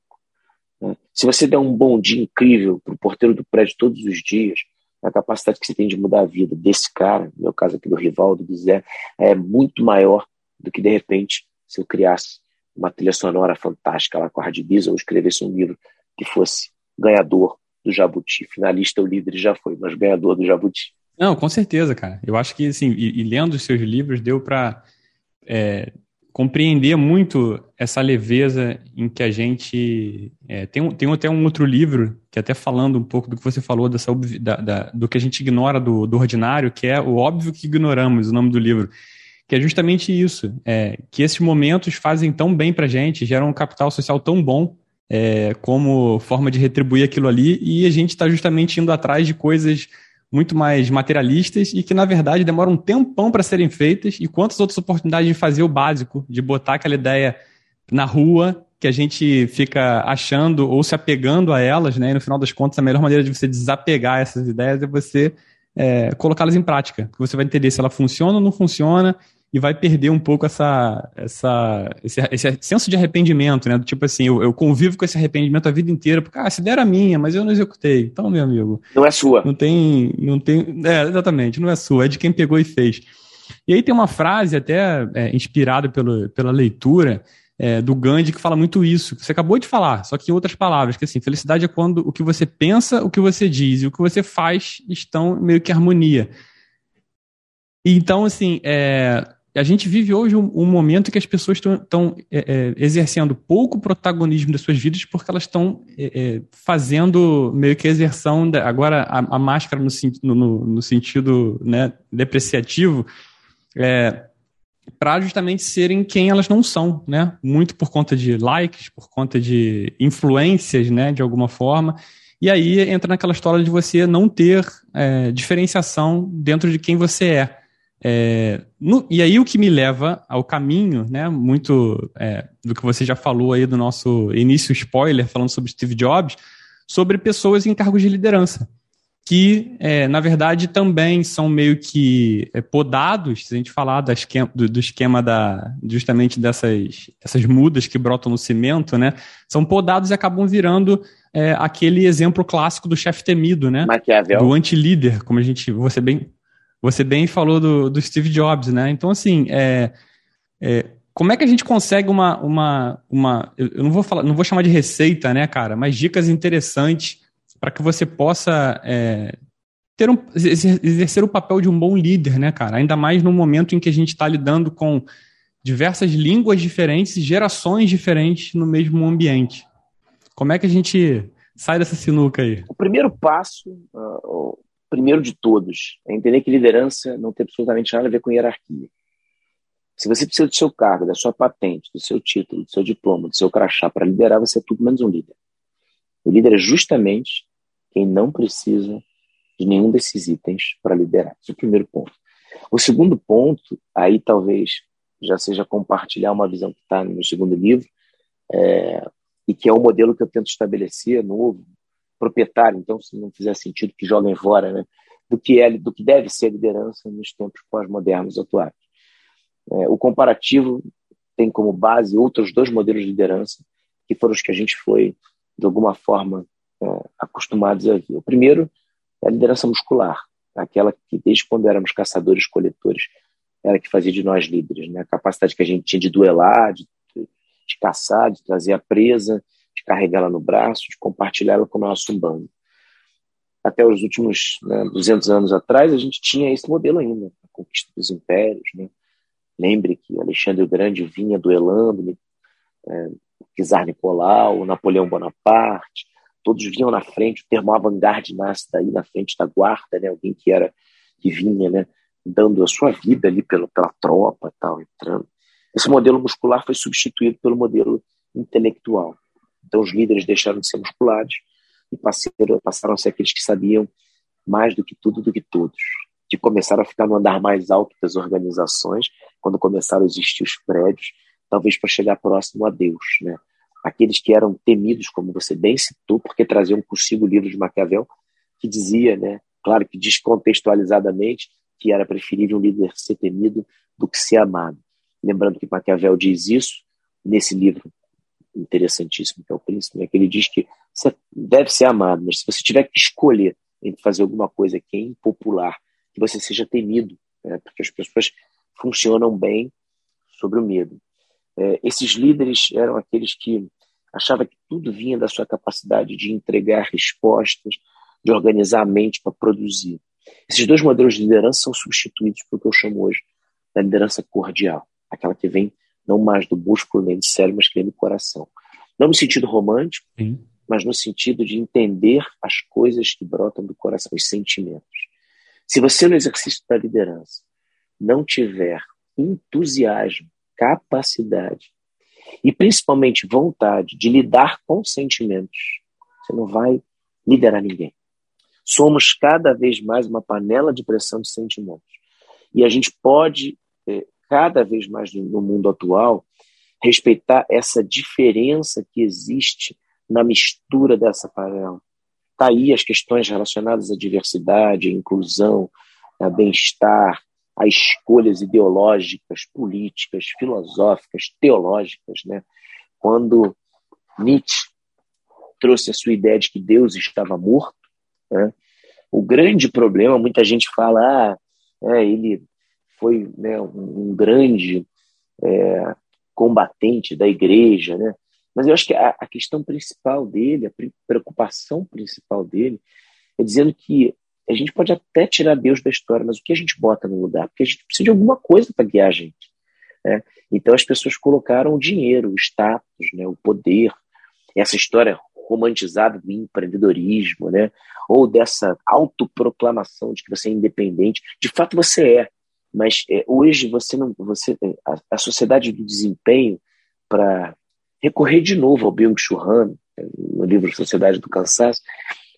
Se você der um bom dia incrível para o porteiro do prédio todos os dias, a capacidade que você tem de mudar a vida desse cara, no meu caso aqui do Rivaldo, do Zé, é muito maior do que de repente se eu criasse uma trilha sonora fantástica lá com a Hardbiz ou escrevesse um livro que fosse ganhador do Jabuti. Finalista, o líder já foi, mas ganhador do Jabuti. Não, com certeza, cara. Eu acho que, assim, e, e lendo os seus livros, deu para é, compreender muito essa leveza em que a gente. É, tem, tem até um outro livro, que até falando um pouco do que você falou, dessa, da, da, do que a gente ignora do, do ordinário, que é o óbvio que ignoramos, o nome do livro. Que é justamente isso, é, que esses momentos fazem tão bem para gente, geram um capital social tão bom é, como forma de retribuir aquilo ali, e a gente está justamente indo atrás de coisas muito mais materialistas e que, na verdade, demoram um tempão para serem feitas. E quantas outras oportunidades de fazer o básico, de botar aquela ideia na rua que a gente fica achando ou se apegando a elas, né? E no final das contas, a melhor maneira de você desapegar essas ideias é você é, colocá-las em prática. Você vai entender se ela funciona ou não funciona e vai perder um pouco essa, essa, esse, esse senso de arrependimento, né? Tipo assim, eu, eu, convivo com esse arrependimento a vida inteira, porque, ah, essa ideia era minha, mas eu não executei. Então, meu amigo. Não é sua. Não tem. Não tem é, exatamente, não é sua, é de quem pegou e fez. E aí tem uma frase, até é, inspirada pelo, pela leitura, é, do Gandhi, que fala muito isso, que você acabou de falar, só que em outras palavras, que assim, felicidade é quando o que você pensa, o que você diz e o que você faz estão meio que em harmonia. Então, assim, é, a gente vive hoje um, um momento que as pessoas estão é, é, exercendo pouco protagonismo das suas vidas porque elas estão é, é, fazendo meio que a exerção, da, agora a, a máscara no, no, no, sentido né, depreciativo, é, para justamente serem quem elas não são, né? Muito por conta de likes, por conta de influências, né, de alguma forma. E aí entra naquela história de você não ter é, diferenciação dentro de quem você é. É, no, e aí o que me leva ao caminho, né, muito é, do que você já falou aí do nosso início spoiler, falando sobre Steve Jobs, sobre pessoas em cargos de liderança, que, é, na verdade, também são meio que é, podados, se a gente falar esquema, do, do, esquema da, justamente dessas essas mudas que brotam no cimento, né, são podados e acabam virando é, aquele exemplo clássico do chefe temido, né, do anti-líder, como a gente, você bem você bem falou do, do Steve Jobs, né? Então, assim, é, é, como é que a gente consegue uma. uma, uma eu não vou falar, não vou chamar de receita, né, cara? Mas dicas interessantes para que você possa é, ter um, exercer o papel de um bom líder, né, cara? Ainda mais no momento em que a gente está lidando com diversas línguas diferentes e gerações diferentes no mesmo ambiente. Como é que a gente sai dessa sinuca aí? O primeiro passo, uh, primeiro de todos, é entender que liderança não tem absolutamente nada a ver com hierarquia. Se você precisa do seu cargo, da sua patente, do seu título, do seu diploma, do seu crachá para liderar, você é tudo menos um líder. O líder é justamente quem não precisa de nenhum desses itens para liderar. Esse é o primeiro ponto. O segundo ponto, aí talvez já seja compartilhar uma visão que está no meu segundo livro, é, e que é o modelo que eu tento estabelecer novo, proprietário, então se não fizer sentido que joguem fora, né, do que é, do que deve ser liderança nos tempos pós-modernos atuais. É, o comparativo tem como base outros dois modelos de liderança que foram os que a gente foi de alguma forma é, acostumados a ver. O primeiro é a liderança muscular, aquela que desde quando éramos caçadores coletores era que fazia de nós líderes, né? A capacidade que a gente tinha de duelar, de, de caçar, de trazer a presa, de carregá-la no braço, de compartilhá-la com o nosso bando. Até os últimos né, 200 anos atrás, a gente tinha esse modelo ainda, a conquista dos impérios. Né? Lembre que Alexandre o Grande vinha duelando, é, o czar Nicolau, o Napoleão Bonaparte, todos vinham na frente, o termo avant-garde nasce daí na frente da guarda, né? alguém que era que vinha né, dando a sua vida ali pela, pela tropa, tal, entrando. Esse modelo muscular foi substituído pelo modelo intelectual. Então os líderes deixaram de ser musculados e passaram, a ser aqueles que sabiam mais do que tudo, do que todos. Que começaram a ficar no andar mais alto das organizações, quando começaram a existir os prédios, talvez para chegar próximo a Deus, né? Aqueles que eram temidos, como você bem citou, porque traziam consigo o livro de Maquiavel, que dizia, né, claro que descontextualizadamente, que era preferível um líder ser temido do que ser amado. Lembrando que Maquiavel diz isso nesse livro interessantíssimo, que é o príncipe, né, que ele diz que você deve ser amado, mas se você tiver que escolher entre fazer alguma coisa que é impopular, que você seja temido, né, porque as pessoas funcionam bem sobre o medo. É, esses líderes eram aqueles que achavam que tudo vinha da sua capacidade de entregar respostas, de organizar a mente para produzir. Esses dois modelos de liderança são substituídos pelo que eu chamo hoje da liderança cordial, aquela que vem não mais do músculo nem do cérebro, mas que vem do coração. Não no sentido romântico, Sim. mas no sentido de entender as coisas que brotam do coração, os sentimentos. Se você no exercício da liderança não tiver entusiasmo, capacidade e principalmente vontade de lidar com sentimentos, você não vai liderar ninguém. Somos cada vez mais uma panela de pressão de sentimentos. E a gente pode, é, cada vez mais no mundo atual, respeitar essa diferença que existe na mistura dessa panela. Está aí as questões relacionadas à diversidade, à inclusão, a bem-estar, a escolhas ideológicas, políticas, filosóficas, teológicas. Né? Quando Nietzsche trouxe a sua ideia de que Deus estava morto, né? o grande problema, muita gente fala, ah, é, ele foi né, um, grande é, combatente da igreja, né? mas eu acho que a, a questão principal dele, a preocupação principal dele, é dizendo que a gente pode até tirar Deus da história, mas o que a gente bota no lugar? Porque a gente precisa de alguma coisa para guiar a gente. Né? Então as pessoas colocaram o dinheiro, o status, né, o poder, essa história romantizada do empreendedorismo, né, ou dessa autoproclamação de que você é independente. De fato você é, mas é, hoje você não, você a, a sociedade do desempenho para recorrer de novo ao Byung-Chul Han, no livro Sociedade do Cansaço,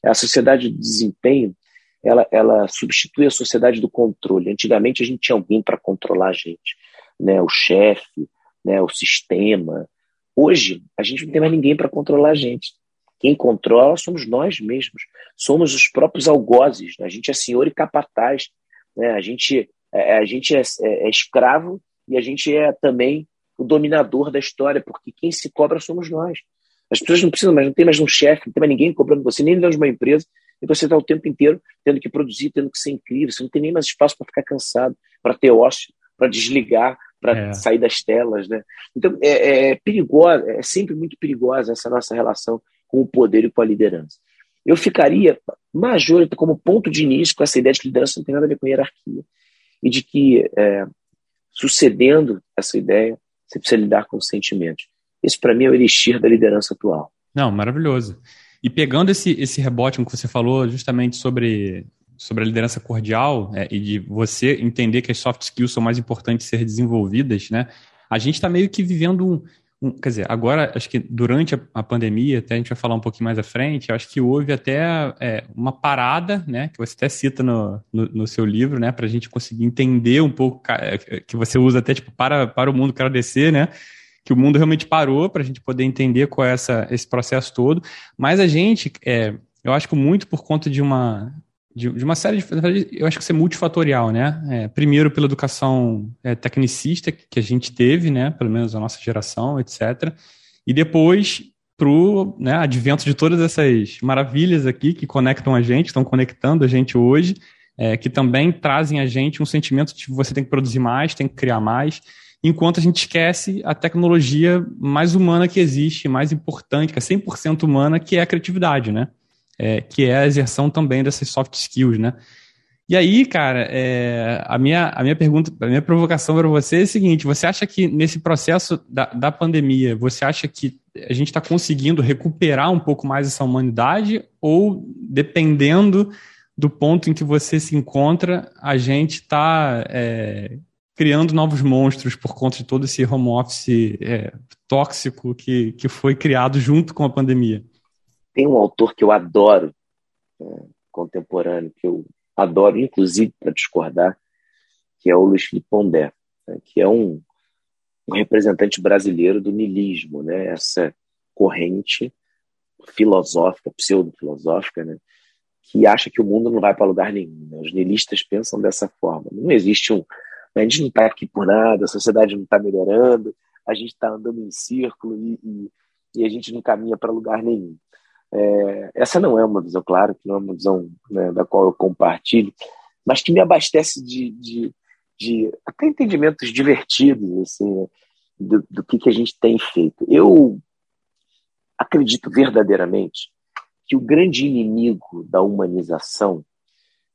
a sociedade do desempenho ela, ela substitui a sociedade do controle. Antigamente a gente tinha alguém para controlar a gente, né? o chefe, né? o sistema. Hoje a gente não tem mais ninguém para controlar a gente. Quem controla somos nós mesmos. Somos os próprios algozes. Né? A gente é senhor e capataz. Né? A gente, é, a gente é, é, é escravo e a gente é também o dominador da história, porque quem se cobra somos nós. As pessoas não precisam mais, não tem mais um chefe, não tem mais ninguém cobrando você, nem dentro de uma empresa e você está o tempo inteiro tendo que produzir, tendo que ser incrível. Você não tem nem mais espaço para ficar cansado, para ter ócio, para desligar, para é. sair das telas. Né? Então, é, é, é perigosa, é sempre muito perigosa essa nossa relação com o poder e com a liderança. Eu ficaria major como ponto de início com essa ideia de que liderança não tem nada a ver com hierarquia e de que, é, sucedendo essa ideia, você precisa lidar com os sentimentos. Esse, para mim, é o elixir da liderança atual. Não, maravilhoso. E pegando esse, esse rebote que você falou justamente sobre, sobre a liderança cordial é, e de você entender que as soft skills são mais importantes ser desenvolvidas, né? A gente está meio que vivendo um, Quer dizer, agora, acho que durante a, pandemia, até a gente vai falar um pouquinho mais à frente, acho que houve até é, uma parada, né? Que você até cita no, no, no seu livro, né? Para a gente conseguir entender um pouco, é, que você usa até tipo para, para o mundo descer, né? que o mundo realmente parou para a gente poder entender qual é essa, esse processo todo. Mas a gente, é, eu acho que muito por conta de uma, de, de uma série de. Eu acho que isso é multifatorial, né? É, primeiro, pela educação é, tecnicista que a gente teve, né? Pelo menos a nossa geração, etc. E depois para né, advento de todas essas maravilhas aqui que conectam a gente, estão conectando a gente hoje, é, que também trazem a gente um sentimento de você tem que produzir mais, tem que criar mais enquanto a gente esquece a tecnologia mais humana que existe, mais importante, que é 100% humana, que é a criatividade, né? É, que é a exerção também dessas soft skills, né? E aí, cara, é, a, minha, a minha pergunta, a minha provocação para você é a seguinte: você acha que nesse processo da, da pandemia, você acha que a gente está conseguindo recuperar um pouco mais essa humanidade? Ou, dependendo do ponto em que você se encontra, a gente está é, criando novos monstros por conta de todo esse home office é, tóxico que, que foi criado junto com a pandemia. Tem um autor que eu adoro, é, contemporâneo, que eu adoro, inclusive, para discordar, que é o Luiz Felipe Pondé, né, que é um, um representante brasileiro do niilismo, né, essa corrente filosófica, pseudo-filosófica, né, que acha que o mundo não vai para lugar nenhum. Né? Os niilistas pensam dessa forma. Não existe um a gente não está aqui por nada, a sociedade não está melhorando, a gente está andando em círculo e, e, e a gente não caminha para lugar nenhum. É, essa não é uma visão, claro, que não é uma visão né, da qual eu compartilho, mas que me abastece de, de, de até entendimentos divertidos assim, do, do que, que a gente tem feito. Eu acredito verdadeiramente que o grande inimigo da humanização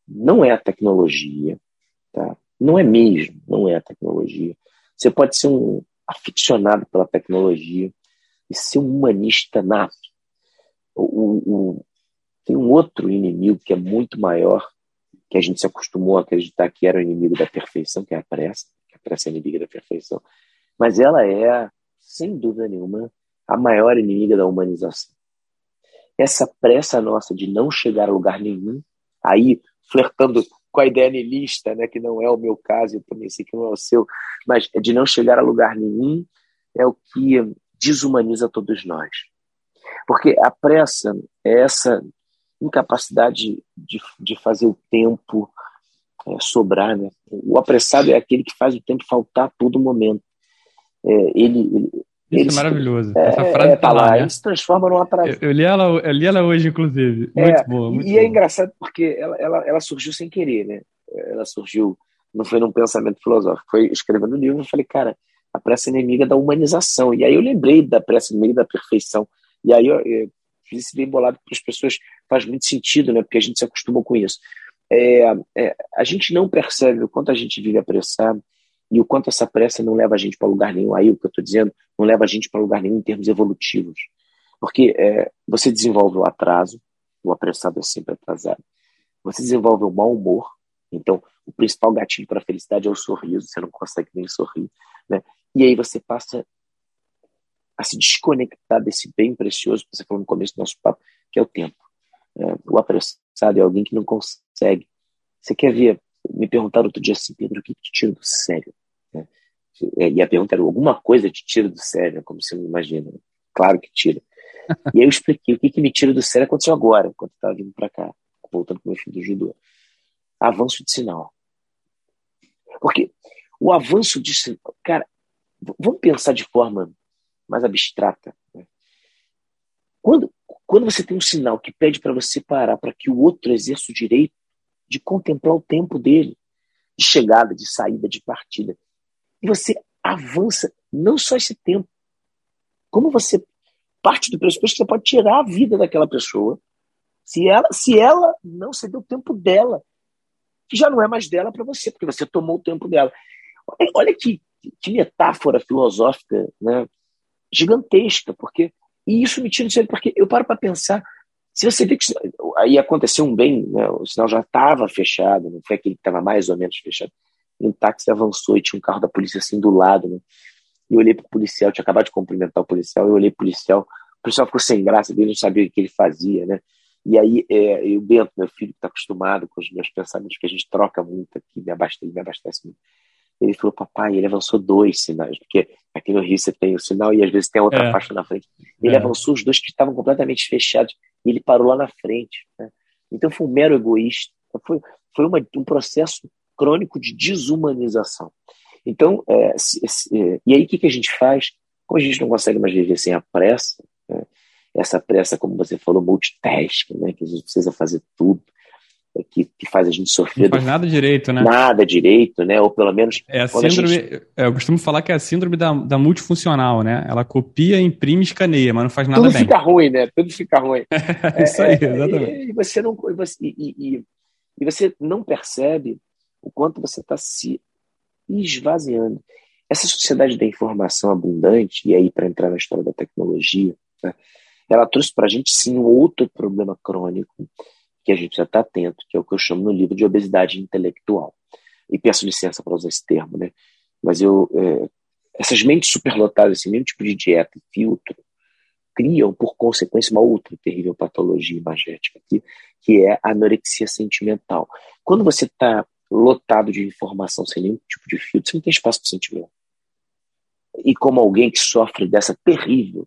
não é a tecnologia, tá? não é mesmo, não é a tecnologia. Você pode ser um aficionado pela tecnologia e ser um humanista nato. O, o, tem um outro inimigo que é muito maior, que a gente se acostumou a acreditar que era o inimigo da perfeição, que é a pressa, que a pressa é inimiga da perfeição. Mas ela é, sem dúvida nenhuma, a maior inimiga da humanização. Essa pressa nossa de não chegar a lugar nenhum, aí flertando com a ideia nilista, né, que não é o meu caso, eu também sei que não é o seu, mas de não chegar a lugar nenhum é o que desumaniza todos nós. Porque a pressa é essa incapacidade de, de fazer o tempo é, sobrar. Né? O apressado é aquele que faz o tempo faltar a todo momento. É, ele, ele, isso ele é maravilhoso. É, Essa frase é, tá lá, né? ele se transforma num atraso. Eu, eu, li ela, eu li ela hoje, inclusive. Muito é, boa. Muito e boa. é engraçado porque ela, ela, ela surgiu sem querer, né? Ela surgiu, não foi num pensamento filosófico, foi escrevendo o livro. Eu falei, cara, a pressa inimiga da humanização. E aí eu lembrei da pressa inimiga da perfeição. E aí eu, eu fiz esse bem bolado para as pessoas, faz muito sentido, né? Porque a gente se acostumou com isso. É, é, a gente não percebe o quanto a gente vive apressado e o quanto essa pressa não leva a gente para lugar nenhum. Aí o que eu estou dizendo não leva a gente para lugar nenhum em termos evolutivos. Porque é, você desenvolve o atraso, o apressado é sempre atrasado. Você desenvolve o mau humor, então o principal gatilho para a felicidade é o sorriso, você não consegue nem sorrir. Né? E aí você passa a se desconectar desse bem precioso que você falou no começo do nosso papo, que é o tempo. É, o apressado é alguém que não consegue. Você quer ver? Me perguntaram outro dia assim, Pedro, o que te tira do sério? É, e a pergunta era: alguma coisa te tira do sério, como você não imagina. Claro que tira. e aí eu expliquei: o que, que me tira do sério aconteceu agora, quando eu estava vindo para cá, voltando com meu filho do judô. Avanço de sinal. Porque o avanço de sinal. Cara, vamos pensar de forma mais abstrata. Né? Quando, quando você tem um sinal que pede para você parar para que o outro exerça o direito de contemplar o tempo dele, de chegada, de saída, de partida, e você avança não só esse tempo, como você parte do pressuposto que você pode tirar a vida daquela pessoa se ela, se ela não cedeu o tempo dela, que já não é mais dela para você, porque você tomou o tempo dela. Olha, olha que, que metáfora filosófica né, gigantesca, porque e isso me tira do sério, porque eu paro para pensar, se você vê que aí aconteceu um bem, né, o sinal já estava fechado, não foi aquele que estava mais ou menos fechado, e um táxi avançou e tinha um carro da polícia assim do lado, né, e eu olhei para o policial, tinha acabado de cumprimentar o policial, eu olhei para o policial, o policial ficou sem graça, ele não sabia o que ele fazia, né, e aí é, o Bento, meu filho, que está acostumado com os meus pensamentos, que a gente troca muito aqui, me abastece, me abastece muito, ele falou, papai, ele avançou dois sinais, porque aqui no Rio você tem o sinal e às vezes tem a outra é. faixa na frente. Ele é. avançou os dois que estavam completamente fechados e ele parou lá na frente. Né? Então foi um mero egoísta, foi, foi uma, um processo crônico de desumanização. Então, é, se, se, é, e aí o que, que a gente faz? Como a gente não consegue mais viver sem a pressa, né? essa pressa, como você falou, multitasking, né? que a gente precisa fazer tudo, que, que faz a gente sofrer. Não faz nada direito, né? Nada direito, né? Ou pelo menos. É a síndrome. A gente... É, eu costumo falar que é a síndrome da, da multifuncional, né? Ela copia, imprime, escaneia, mas não faz nada Tudo bem. Tudo fica ruim, né? Tudo fica ruim. é isso aí, exatamente. E, e você não, e você, e, e, e você não percebe o quanto você está se esvaziando. Essa sociedade da informação abundante, e aí para entrar na história da tecnologia, né, ela trouxe para a gente sim um outro problema crônico, que a gente já está atento, que é o que eu chamo no livro de obesidade intelectual. E peço licença para usar esse termo, né? Mas eu, é, essas mentes superlotadas, esse mesmo tipo de dieta e filtro, criam, por consequência, uma outra terrível patologia imagética aqui, que é a anorexia sentimental. Quando você está lotado de informação sem nenhum tipo de filtro, você não tem espaço para sentimento. E como alguém que sofre dessa terrível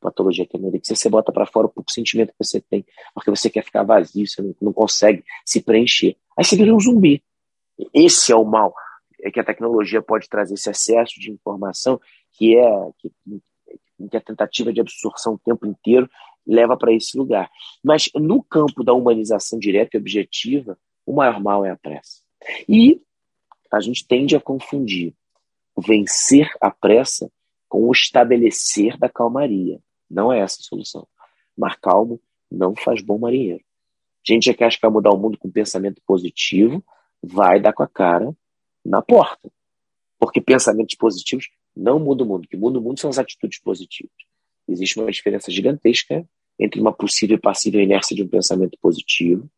patologia que é anorexia, você bota para fora o pouco sentimento que você tem, porque você quer ficar vazio, você não, não consegue se preencher. Aí você vira um zumbi. Esse é o mal, é que a tecnologia pode trazer esse excesso de informação que é que que a tentativa de absorção o tempo inteiro leva para esse lugar. Mas no campo da humanização direta e objetiva, o maior mal é a pressa. E a gente tende a confundir vencer a pressa com o estabelecer da calmaria. Não é essa a solução. Mar calmo não faz bom marinheiro. Gente que acha que vai mudar o mundo com pensamento positivo, vai dar com a cara na porta. Porque pensamentos positivos não mudam o mundo. O que muda o mundo são as atitudes positivas. Existe uma diferença gigantesca entre uma possível e passível inércia de um pensamento positivo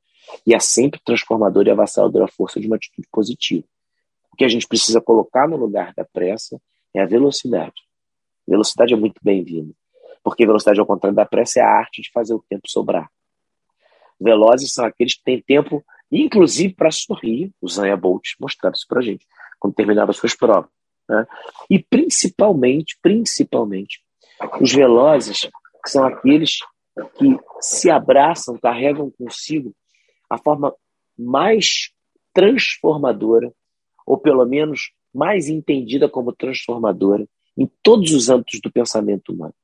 e a sempre transformadora e avassaladora força de uma atitude positiva. O que a gente precisa colocar no lugar da pressa é a velocidade. Velocidade é muito bem-vinda, porque velocidade, ao contrário da pressa, é a arte de fazer o tempo sobrar. Velozes são aqueles que têm tempo, inclusive, para sorrir. O Zaya Bolt mostrava isso para a gente, quando terminava suas provas. Né? E principalmente, principalmente, os velozes são aqueles que se abraçam, carregam consigo a forma mais transformadora, ou pelo menos mais entendida como transformadora, em todos os âmbitos do pensamento humano.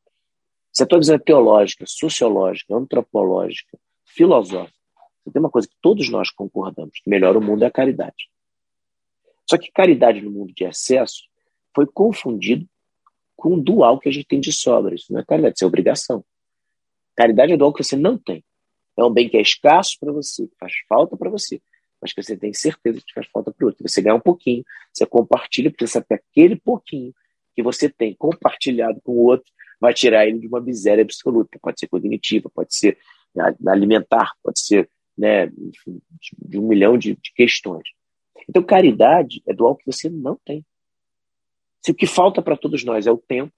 Se a tua visão é teológica, sociológica, antropológica, filosófica, tem uma coisa que todos nós concordamos, que melhora o mundo é a caridade. Só que caridade no mundo de excesso foi confundido com o dual que a gente tem de sobra. Isso não é caridade, isso é obrigação. Caridade é dual que você não tem. É um bem que é escasso para você, que faz falta para você, mas que você tem certeza que faz falta para o outro. Você ganha um pouquinho, você compartilha, porque você sabe que aquele pouquinho que você tem compartilhado com o outro vai tirar ele de uma miséria absoluta. Pode ser cognitiva, pode ser né, alimentar, pode ser né, de um milhão de, de questões. Então, caridade é do algo que você não tem. Se o que falta para todos nós é o tempo,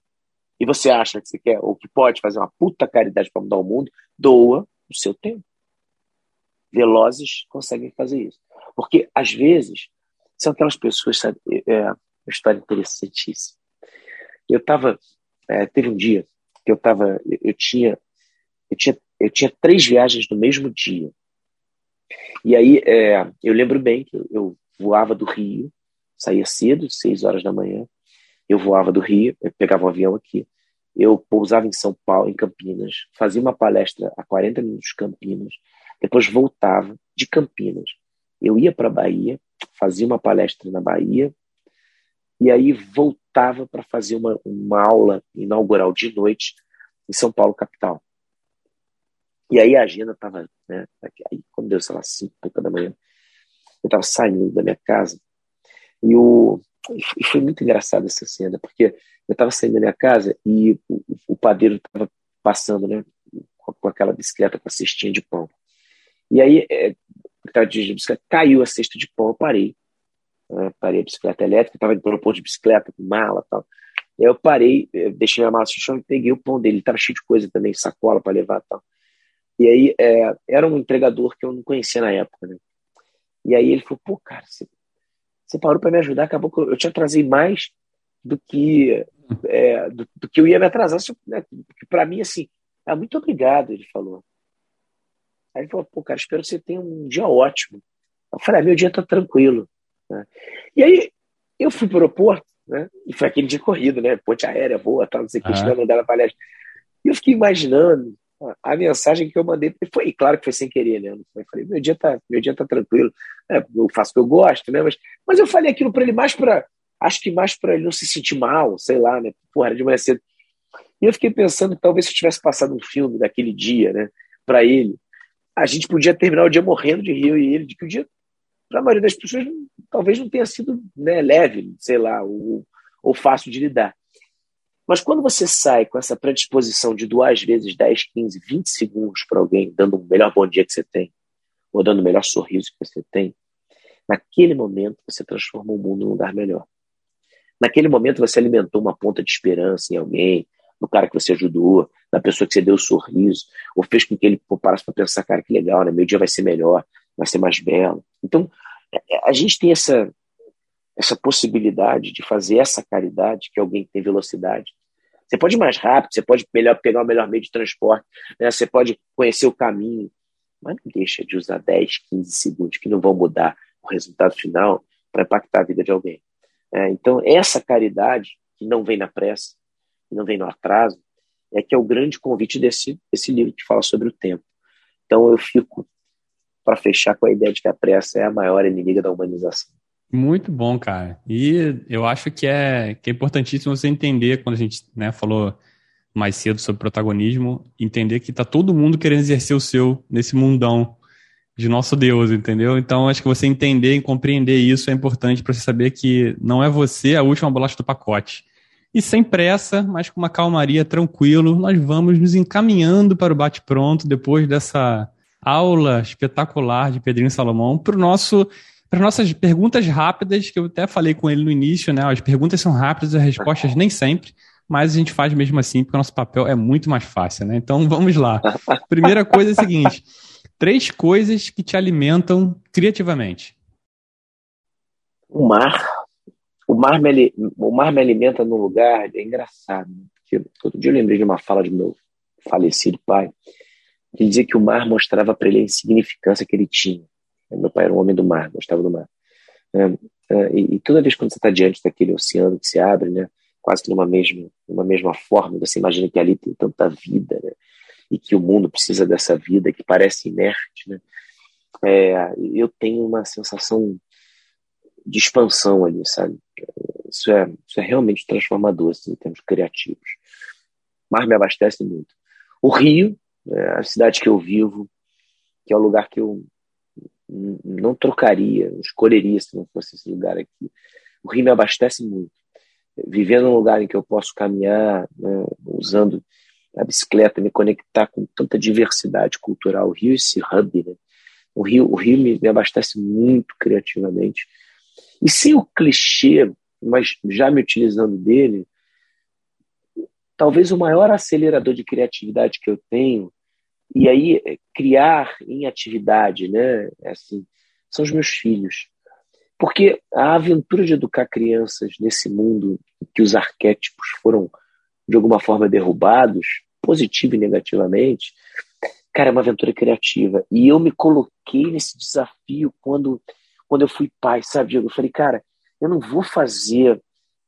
e você acha que você quer ou que pode fazer uma puta caridade para mudar o mundo, doa o seu tempo. Velozes conseguem fazer isso. Porque, às vezes, são aquelas pessoas, sabe, é, uma história interessantíssima. Eu estava, é, teve um dia que eu estava, eu tinha, eu tinha, eu tinha três viagens no mesmo dia. E aí, é, eu lembro bem que eu voava do Rio, saía cedo, seis horas da manhã, eu voava do Rio, pegava um avião aqui, eu pousava em São Paulo, em Campinas, fazia uma palestra a 40 minutos de Campinas, depois voltava de Campinas. Eu ia para Bahia, fazia uma palestra na Bahia, e aí voltava para fazer uma, uma aula inaugural de noite em São Paulo, capital. E aí a agenda estava, né, aí quando deu, sei lá, cinco pouca da manhã, eu estava saindo da minha casa e, o, e foi muito engraçado essa cena, porque eu estava saindo da minha casa e o, o padeiro estava passando, né, com, com, aquela bicicleta com a cestinha de pão. E aí, é, caiu a cesta de pão, eu parei. Né? Parei a bicicleta elétrica, estava indo para o ponto de bicicleta, com mala tal. Aí eu parei, eu deixei minha mala no chão e peguei o pão dele. Ele cheio de coisa também, sacola para levar tal. E aí é, era um entregador que eu não conhecia na época, né? E aí ele falou, pô, cara, você, você parou para me ajudar, acabou que eu, eu tinha trazido mais do que é, do, do, que eu ia me atrasar. Né? Para mim, assim, ah, muito obrigado, ele falou. Aí ele falou, pô, cara, espero que você tenha um dia ótimo. Eu falei, ah, meu dia tá tranquilo. Né? E aí eu fui para o aeroporto, né? E foi aquele dia corrido, né? Ponte aérea, boa, tal, não sei o que, ah. mandar na palestra. E eu fiquei imaginando a mensagem que eu mandei, foi claro que foi sem querer, né? Eu falei, meu dia tá, meu dia tá tranquilo, é, eu faço o que eu gosto, né? Mas, mas eu falei aquilo para ele mais para, acho que mais para ele não se sentir mal, sei lá, né? Porra, era de manhã cedo. E eu fiquei pensando que talvez se eu tivesse passado um filme daquele dia, né, para ele, a gente podia terminar o dia morrendo de rir e ele, de que o dia para a maioria das pessoas, talvez não tenha sido né, leve, sei lá, ou, ou fácil de lidar. Mas quando você sai com essa predisposição de duas vezes 10, 15, 20 segundos para alguém, dando o melhor bom dia que você tem, ou dando o melhor sorriso que você tem, naquele momento você transforma o mundo num lugar melhor. Naquele momento você alimentou uma ponta de esperança em alguém, no cara que você ajudou, na pessoa que você deu o um sorriso, ou fez com que ele parasse para pensar, cara, que legal, né? meu dia vai ser melhor, vai ser mais belo. Então, a gente tem essa, essa possibilidade de fazer essa caridade que alguém tem velocidade. Você pode ir mais rápido, você pode melhor, pegar o melhor meio de transporte, né? você pode conhecer o caminho, mas não deixa de usar 10, 15 segundos que não vão mudar o resultado final para impactar a vida de alguém. É, então, essa caridade, que não vem na pressa, que não vem no atraso, é que é o grande convite desse, desse livro que fala sobre o tempo. Então eu fico para fechar com a ideia de que a pressa é a maior inimiga da humanização. Muito bom, cara. E eu acho que é, que é importantíssimo você entender, quando a gente né, falou mais cedo sobre protagonismo, entender que tá todo mundo querendo exercer o seu nesse mundão de nosso Deus, entendeu? Então acho que você entender e compreender isso é importante para você saber que não é você a última bolacha do pacote. E sem pressa, mas com uma calmaria, tranquilo, nós vamos nos encaminhando para o bate-pronto depois dessa aula espetacular de Pedrinho Salomão para nosso para nossas perguntas rápidas, que eu até falei com ele no início, né? As perguntas são rápidas, as respostas nem sempre, mas a gente faz mesmo assim, porque o nosso papel é muito mais fácil, né? Então vamos lá. Primeira coisa é a seguinte: três coisas que te alimentam criativamente. O mar. O mar me, o mar me alimenta num lugar, é engraçado, porque outro dia eu lembrei de uma fala de meu falecido pai, que dizia que o mar mostrava para ele a insignificância que ele tinha. Meu pai era um homem do mar, gostava do mar. É, é, e, e, toda vez quando você está diante daquele oceano que se abre, né, quase que numa mesma, numa mesma forma, você imagina que ali tem tanta vida, né, e que o mundo precisa dessa vida que parece inerte, né, é, eu tenho uma sensação de expansão ali, sabe? Isso é, isso é realmente transformador assim, em termos criativos. O mar me abastece muito. O Rio, é a cidade que eu vivo, que é o lugar que eu não trocaria, escolheria se não fosse esse lugar aqui. O Rio me abastece muito. Vivendo num lugar em que eu posso caminhar, né, usando a bicicleta, me conectar com tanta diversidade cultural. O Rio é esse hub, né? O Rio, o Rio me, me abastece muito criativamente. E sem o clichê, mas já me utilizando dele, talvez o maior acelerador de criatividade que eu tenho e aí, é, criar em atividade, né? É assim, são os meus filhos. Porque a aventura de educar crianças nesse mundo que os arquétipos foram, de alguma forma, derrubados, positivo e negativamente, cara, é uma aventura criativa. E eu me coloquei nesse desafio quando, quando eu fui pai, sabe, Diego? Eu falei, cara, eu não vou fazer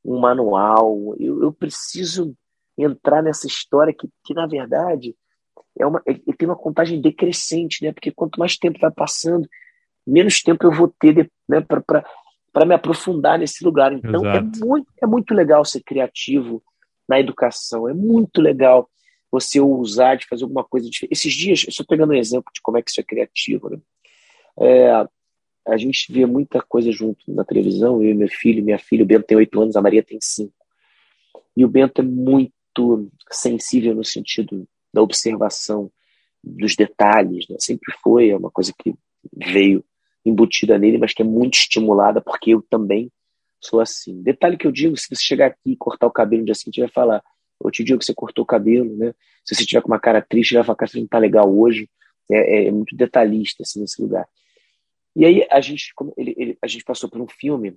um manual, eu, eu preciso entrar nessa história que, que na verdade, é uma, tem uma contagem decrescente, né? Porque quanto mais tempo vai passando, menos tempo eu vou ter né, para me aprofundar nesse lugar. Então é muito, é muito legal ser criativo na educação, é muito legal você usar de fazer alguma coisa diferente. Esses dias, eu estou pegando um exemplo de como é que isso é criativo. Né? É, a gente vê muita coisa junto na televisão, eu e meu filho, minha filha, o Bento tem oito anos, a Maria tem cinco. E o Bento é muito sensível no sentido da observação dos detalhes, né? sempre foi, é uma coisa que veio embutida nele, mas que é muito estimulada, porque eu também sou assim. Detalhe que eu digo, se você chegar aqui e cortar o cabelo no dia seguinte, vai falar, eu te digo que você cortou o cabelo, né? Se você tiver com uma cara triste, vai falar que você não tá legal hoje. É, é, é, muito detalhista, assim, nesse lugar. E aí a gente, ele, ele, a gente passou por um filme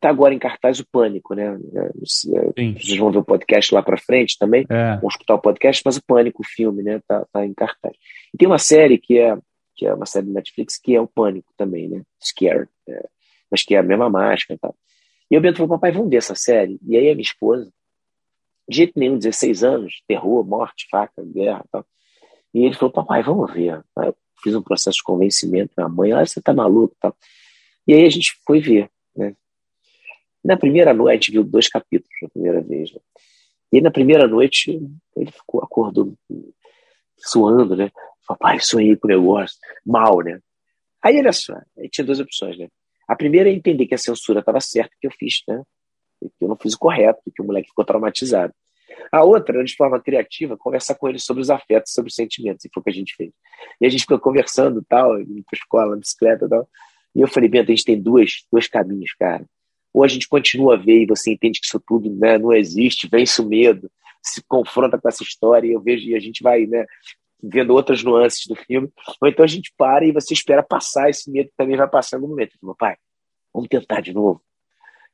Tá agora em cartaz o Pânico, né? É, Sim. Vocês vão ver o podcast lá para frente também, é. vão escutar o podcast, mas o Pânico, o filme, né? Tá, tá em cartaz. E tem uma série que é, que é uma série do Netflix que é o Pânico também, né? Scare, é, mas que é a mesma máscara e tal. E o Bento falou, papai, vamos ver essa série. E aí a minha esposa, de jeito nenhum, 16 anos, terror, morte, faca, guerra e tal. E ele falou, papai, vamos ver. Aí eu fiz um processo de convencimento na mãe, ah, você tá maluco e tal. E aí a gente foi ver, né? Na primeira noite, viu dois capítulos na primeira vez. Né? E na primeira noite, ele ficou, acordou suando, né? Papai, sonhei com o negócio. Mal, né? Aí, olha só, tinha duas opções, né? A primeira é entender que a censura estava certa, que eu fiz, né? Que eu não fiz o correto, que o moleque ficou traumatizado. A outra, de forma criativa, conversar com ele sobre os afetos, sobre os sentimentos, e foi o que a gente fez. E a gente ficou conversando tal, indo pra escola, na bicicleta tal. E eu falei, Bento, a gente tem dois, dois caminhos, cara ou a gente continua a ver e você entende que isso tudo né, não existe, vence o medo, se confronta com essa história e eu vejo e a gente vai né, vendo outras nuances do filme, ou então a gente para e você espera passar esse medo que também vai passar no momento. Meu pai, vamos tentar de novo.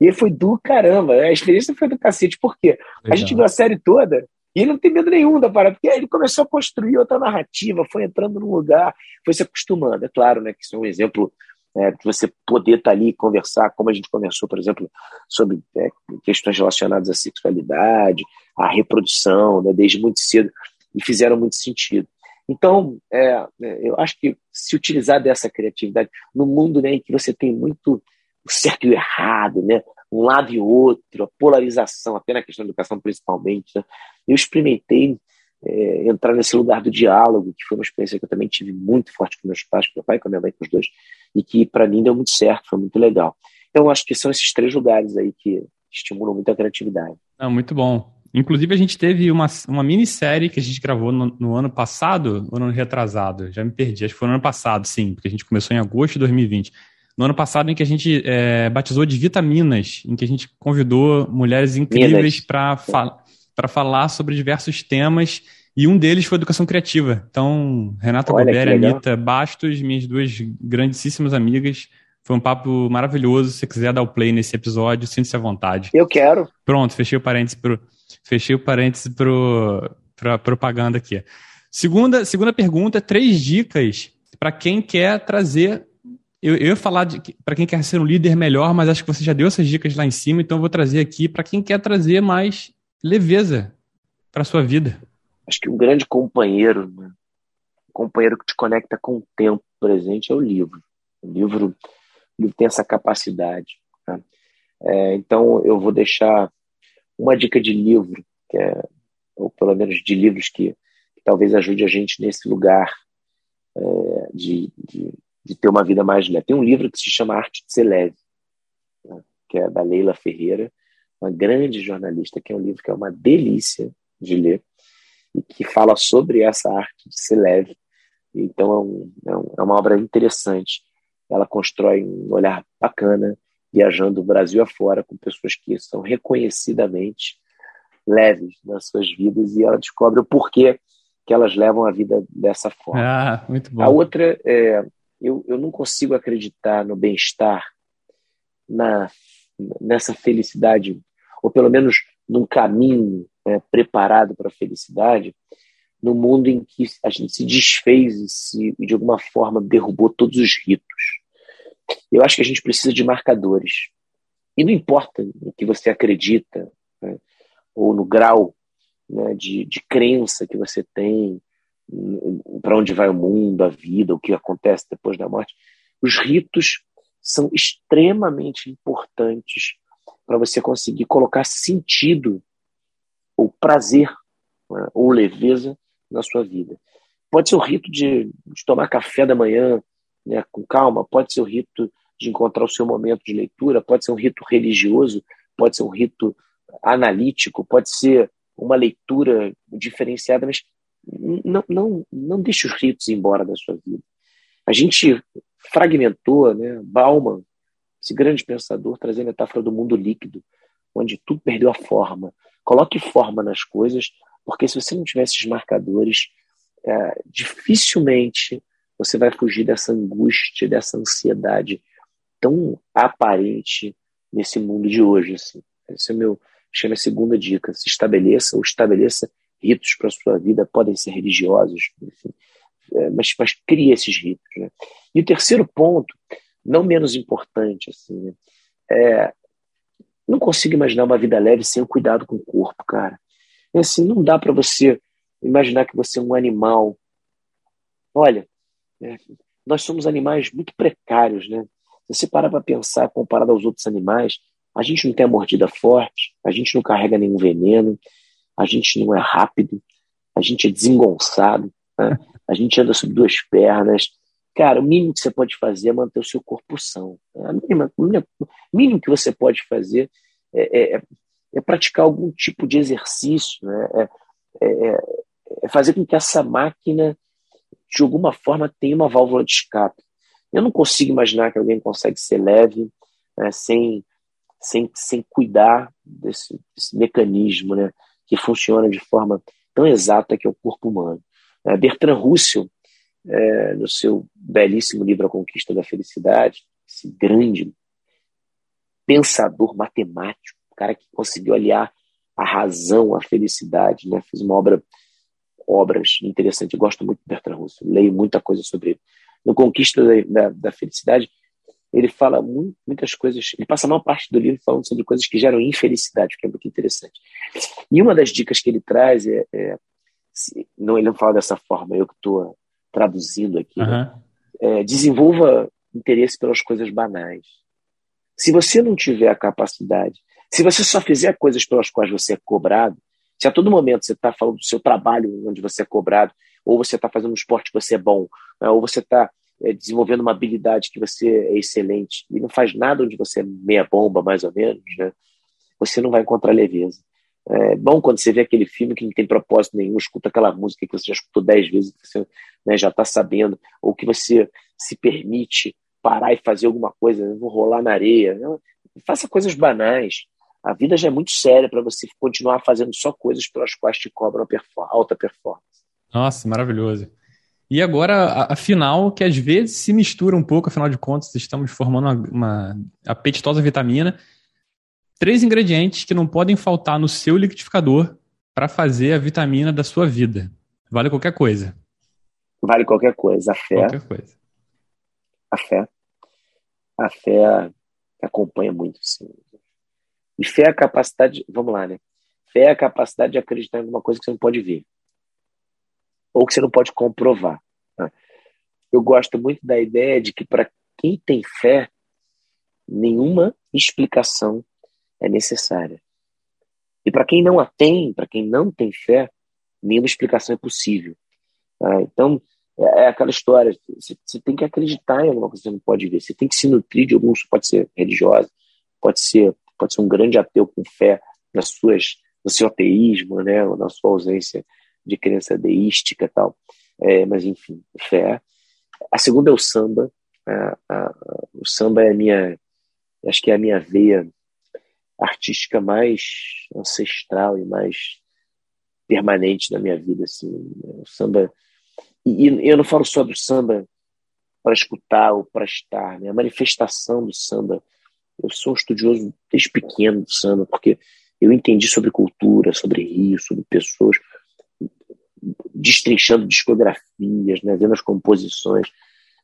E ele foi do caramba, a experiência foi do cacete, porque Legal. a gente viu a série toda e ele não tem medo nenhum da parada, porque ele começou a construir outra narrativa, foi entrando no lugar, foi se acostumando. É claro né, que isso é um exemplo é, de você poder estar tá ali e conversar, como a gente conversou, por exemplo, sobre é, questões relacionadas à sexualidade, à reprodução, né, desde muito cedo, e fizeram muito sentido. Então, é, é, eu acho que se utilizar dessa criatividade no mundo né, em que você tem muito o certo e o errado, né, um lado e outro, a polarização, até na questão da educação principalmente, né, eu experimentei é, entrar nesse lugar do diálogo, que foi uma experiência que eu também tive muito forte com meus pais, com meu pai e com a minha mãe, com os dois, e que para mim deu muito certo, foi muito legal. Então, acho que são esses três lugares aí que estimulam muito a criatividade. Ah, muito bom. Inclusive, a gente teve uma, uma minissérie que a gente gravou no, no ano passado, ou no ano retrasado? Já me perdi, acho que foi no ano passado, sim, porque a gente começou em agosto de 2020. No ano passado, em que a gente é, batizou de Vitaminas, em que a gente convidou mulheres incríveis para fa falar sobre diversos temas, e um deles foi educação criativa. Então, Renata Gobert e Anitta Bastos, minhas duas grandíssimas amigas, foi um papo maravilhoso. Se você quiser dar o play nesse episódio, sinta-se à vontade. Eu quero. Pronto, fechei o parênteses pro, fechei o parênteses pro, pra propaganda aqui. Segunda, segunda pergunta, três dicas para quem quer trazer. Eu, eu ia falar para quem quer ser um líder melhor, mas acho que você já deu essas dicas lá em cima, então eu vou trazer aqui para quem quer trazer mais leveza para sua vida. Acho que um grande companheiro, né? um companheiro que te conecta com o tempo presente é o livro. O livro ele tem essa capacidade. Né? É, então, eu vou deixar uma dica de livro, que é, ou pelo menos de livros que, que talvez ajude a gente nesse lugar é, de, de, de, ter uma vida mais leve. Tem um livro que se chama Arte de Ser Leve, né? que é da Leila Ferreira, uma grande jornalista, que é um livro que é uma delícia de ler e que fala sobre essa arte de ser leve. Então, é, um, é, um, é uma obra interessante ela constrói um olhar bacana, viajando o Brasil afora com pessoas que são reconhecidamente leves nas suas vidas e ela descobre o porquê que elas levam a vida dessa forma. Ah, muito bom. A outra é, eu, eu não consigo acreditar no bem-estar, na, nessa felicidade, ou pelo menos num caminho né, preparado para a felicidade, no mundo em que a gente se desfez e, se, de alguma forma derrubou todos os ritos. Eu acho que a gente precisa de marcadores. E não importa no que você acredita, né, ou no grau né, de, de crença que você tem, para onde vai o mundo, a vida, o que acontece depois da morte, os ritos são extremamente importantes para você conseguir colocar sentido ou prazer né, ou leveza na sua vida. Pode ser o rito de, de tomar café da manhã né, com calma, pode ser o rito de encontrar o seu momento de leitura, pode ser um rito religioso, pode ser um rito analítico, pode ser uma leitura diferenciada, mas não, não, não deixe os ritos embora da sua vida. A gente fragmentou, né, Bauman, esse grande pensador, trazendo a metáfora do mundo líquido, onde tudo perdeu a forma. Coloque forma nas coisas, porque se você não tiver esses marcadores, é, dificilmente você vai fugir dessa angústia, dessa ansiedade tão aparente nesse mundo de hoje. Assim. Esse é meu, chama a segunda dica. Se estabeleça ou estabeleça ritos para a sua vida, podem ser religiosos, enfim, é, mas, mas crie esses ritos. Né? E o terceiro ponto, não menos importante, assim, né? é, não consigo imaginar uma vida leve sem o cuidado com o corpo, cara. É assim, não dá para você imaginar que você é um animal. Olha, é, nós somos animais muito precários, né? Se você parar para pensar, comparado aos outros animais, a gente não tem a mordida forte, a gente não carrega nenhum veneno, a gente não é rápido, a gente é desengonçado, né? a gente anda sobre duas pernas. Cara, o mínimo que você pode fazer é manter o seu corpo são. o mínimo que você pode fazer é, é, é praticar algum tipo de exercício, né? É, é, é, fazer com que essa máquina, de alguma forma, tenha uma válvula de escape. Eu não consigo imaginar que alguém consegue ser leve né, sem, sem, sem cuidar desse, desse, mecanismo né, que funciona de forma tão exata que é o corpo humano. É, Bertrand Russell, é, no seu belíssimo livro A Conquista da Felicidade, esse grande pensador matemático, cara que conseguiu aliar a razão à felicidade, né? Fez uma obra, obras interessantes. Eu gosto muito de Bertrand Russell, leio muita coisa sobre ele. No Conquista da, da, da Felicidade, ele fala muito, muitas coisas, ele passa a maior parte do livro falando sobre coisas que geram infelicidade, que é muito interessante. E uma das dicas que ele traz é, é não, ele não fala dessa forma, eu que estou traduzindo aqui, uhum. né? é, desenvolva interesse pelas coisas banais. Se você não tiver a capacidade, se você só fizer coisas pelas quais você é cobrado, se a todo momento você está falando do seu trabalho onde você é cobrado, ou você está fazendo um esporte que você é bom, né? ou você está é, desenvolvendo uma habilidade que você é excelente e não faz nada onde você é meia bomba, mais ou menos, né? você não vai encontrar leveza. É bom quando você vê aquele filme que não tem propósito nenhum, escuta aquela música que você já escutou dez vezes, que você né, já está sabendo, ou que você se permite parar e fazer alguma coisa, vou rolar na areia. Não, faça coisas banais. A vida já é muito séria para você continuar fazendo só coisas pelas quais te cobram alta performance. Nossa, maravilhoso. E agora a, final, que às vezes se mistura um pouco, afinal de contas, estamos formando uma, uma apetitosa vitamina. Três ingredientes que não podem faltar no seu liquidificador para fazer a vitamina da sua vida. Vale qualquer coisa. Vale qualquer coisa. A fé. Qualquer coisa. A fé. A fé acompanha muito, sim. E fé é a capacidade. Vamos lá, né? Fé é a capacidade de acreditar em alguma coisa que você não pode ver ou que você não pode comprovar. Né? Eu gosto muito da ideia de que para quem tem fé, nenhuma explicação é necessária. E para quem não a tem, para quem não tem fé, nenhuma explicação é possível. Tá? Então, é, é aquela história, você, tem que acreditar em alguma coisa que você não pode ver, você tem que se nutrir de alguns, pode ser religiosa, pode ser, pode ser um grande ateu com fé nas suas, no seu ateísmo, né, ou na sua ausência de crença deística e tal. É, mas, enfim, fé. A segunda é o samba. A, a, o samba é a minha, acho que é a minha veia artística mais ancestral e mais permanente na minha vida. Assim. O samba. E, e eu não falo só do samba para escutar ou para estar, né? a manifestação do samba. Eu sou um estudioso desde pequeno do samba, porque eu entendi sobre cultura, sobre rio, sobre pessoas destrinchando discografias, né, vendo as composições.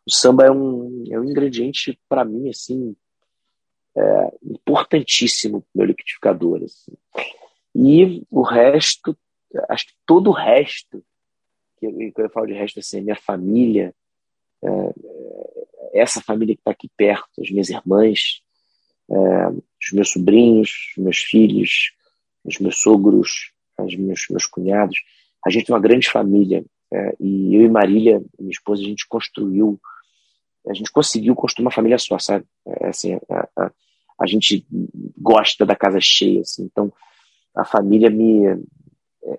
O samba é um, é um ingrediente, para mim, assim, é, importantíssimo meu liquidificador. Assim. E o resto, acho que todo o resto, que quando eu falo de resto, assim, minha família, é, é, essa família que está aqui perto, as minhas irmãs, é, os meus sobrinhos, os meus filhos, os meus sogros, os meus, meus cunhados, a gente tem uma grande família é, e eu e Marília, minha esposa, a gente construiu, a gente conseguiu construir uma família só, sabe? É, assim, a, a, a, gente gosta da casa cheia, assim, então a família me é,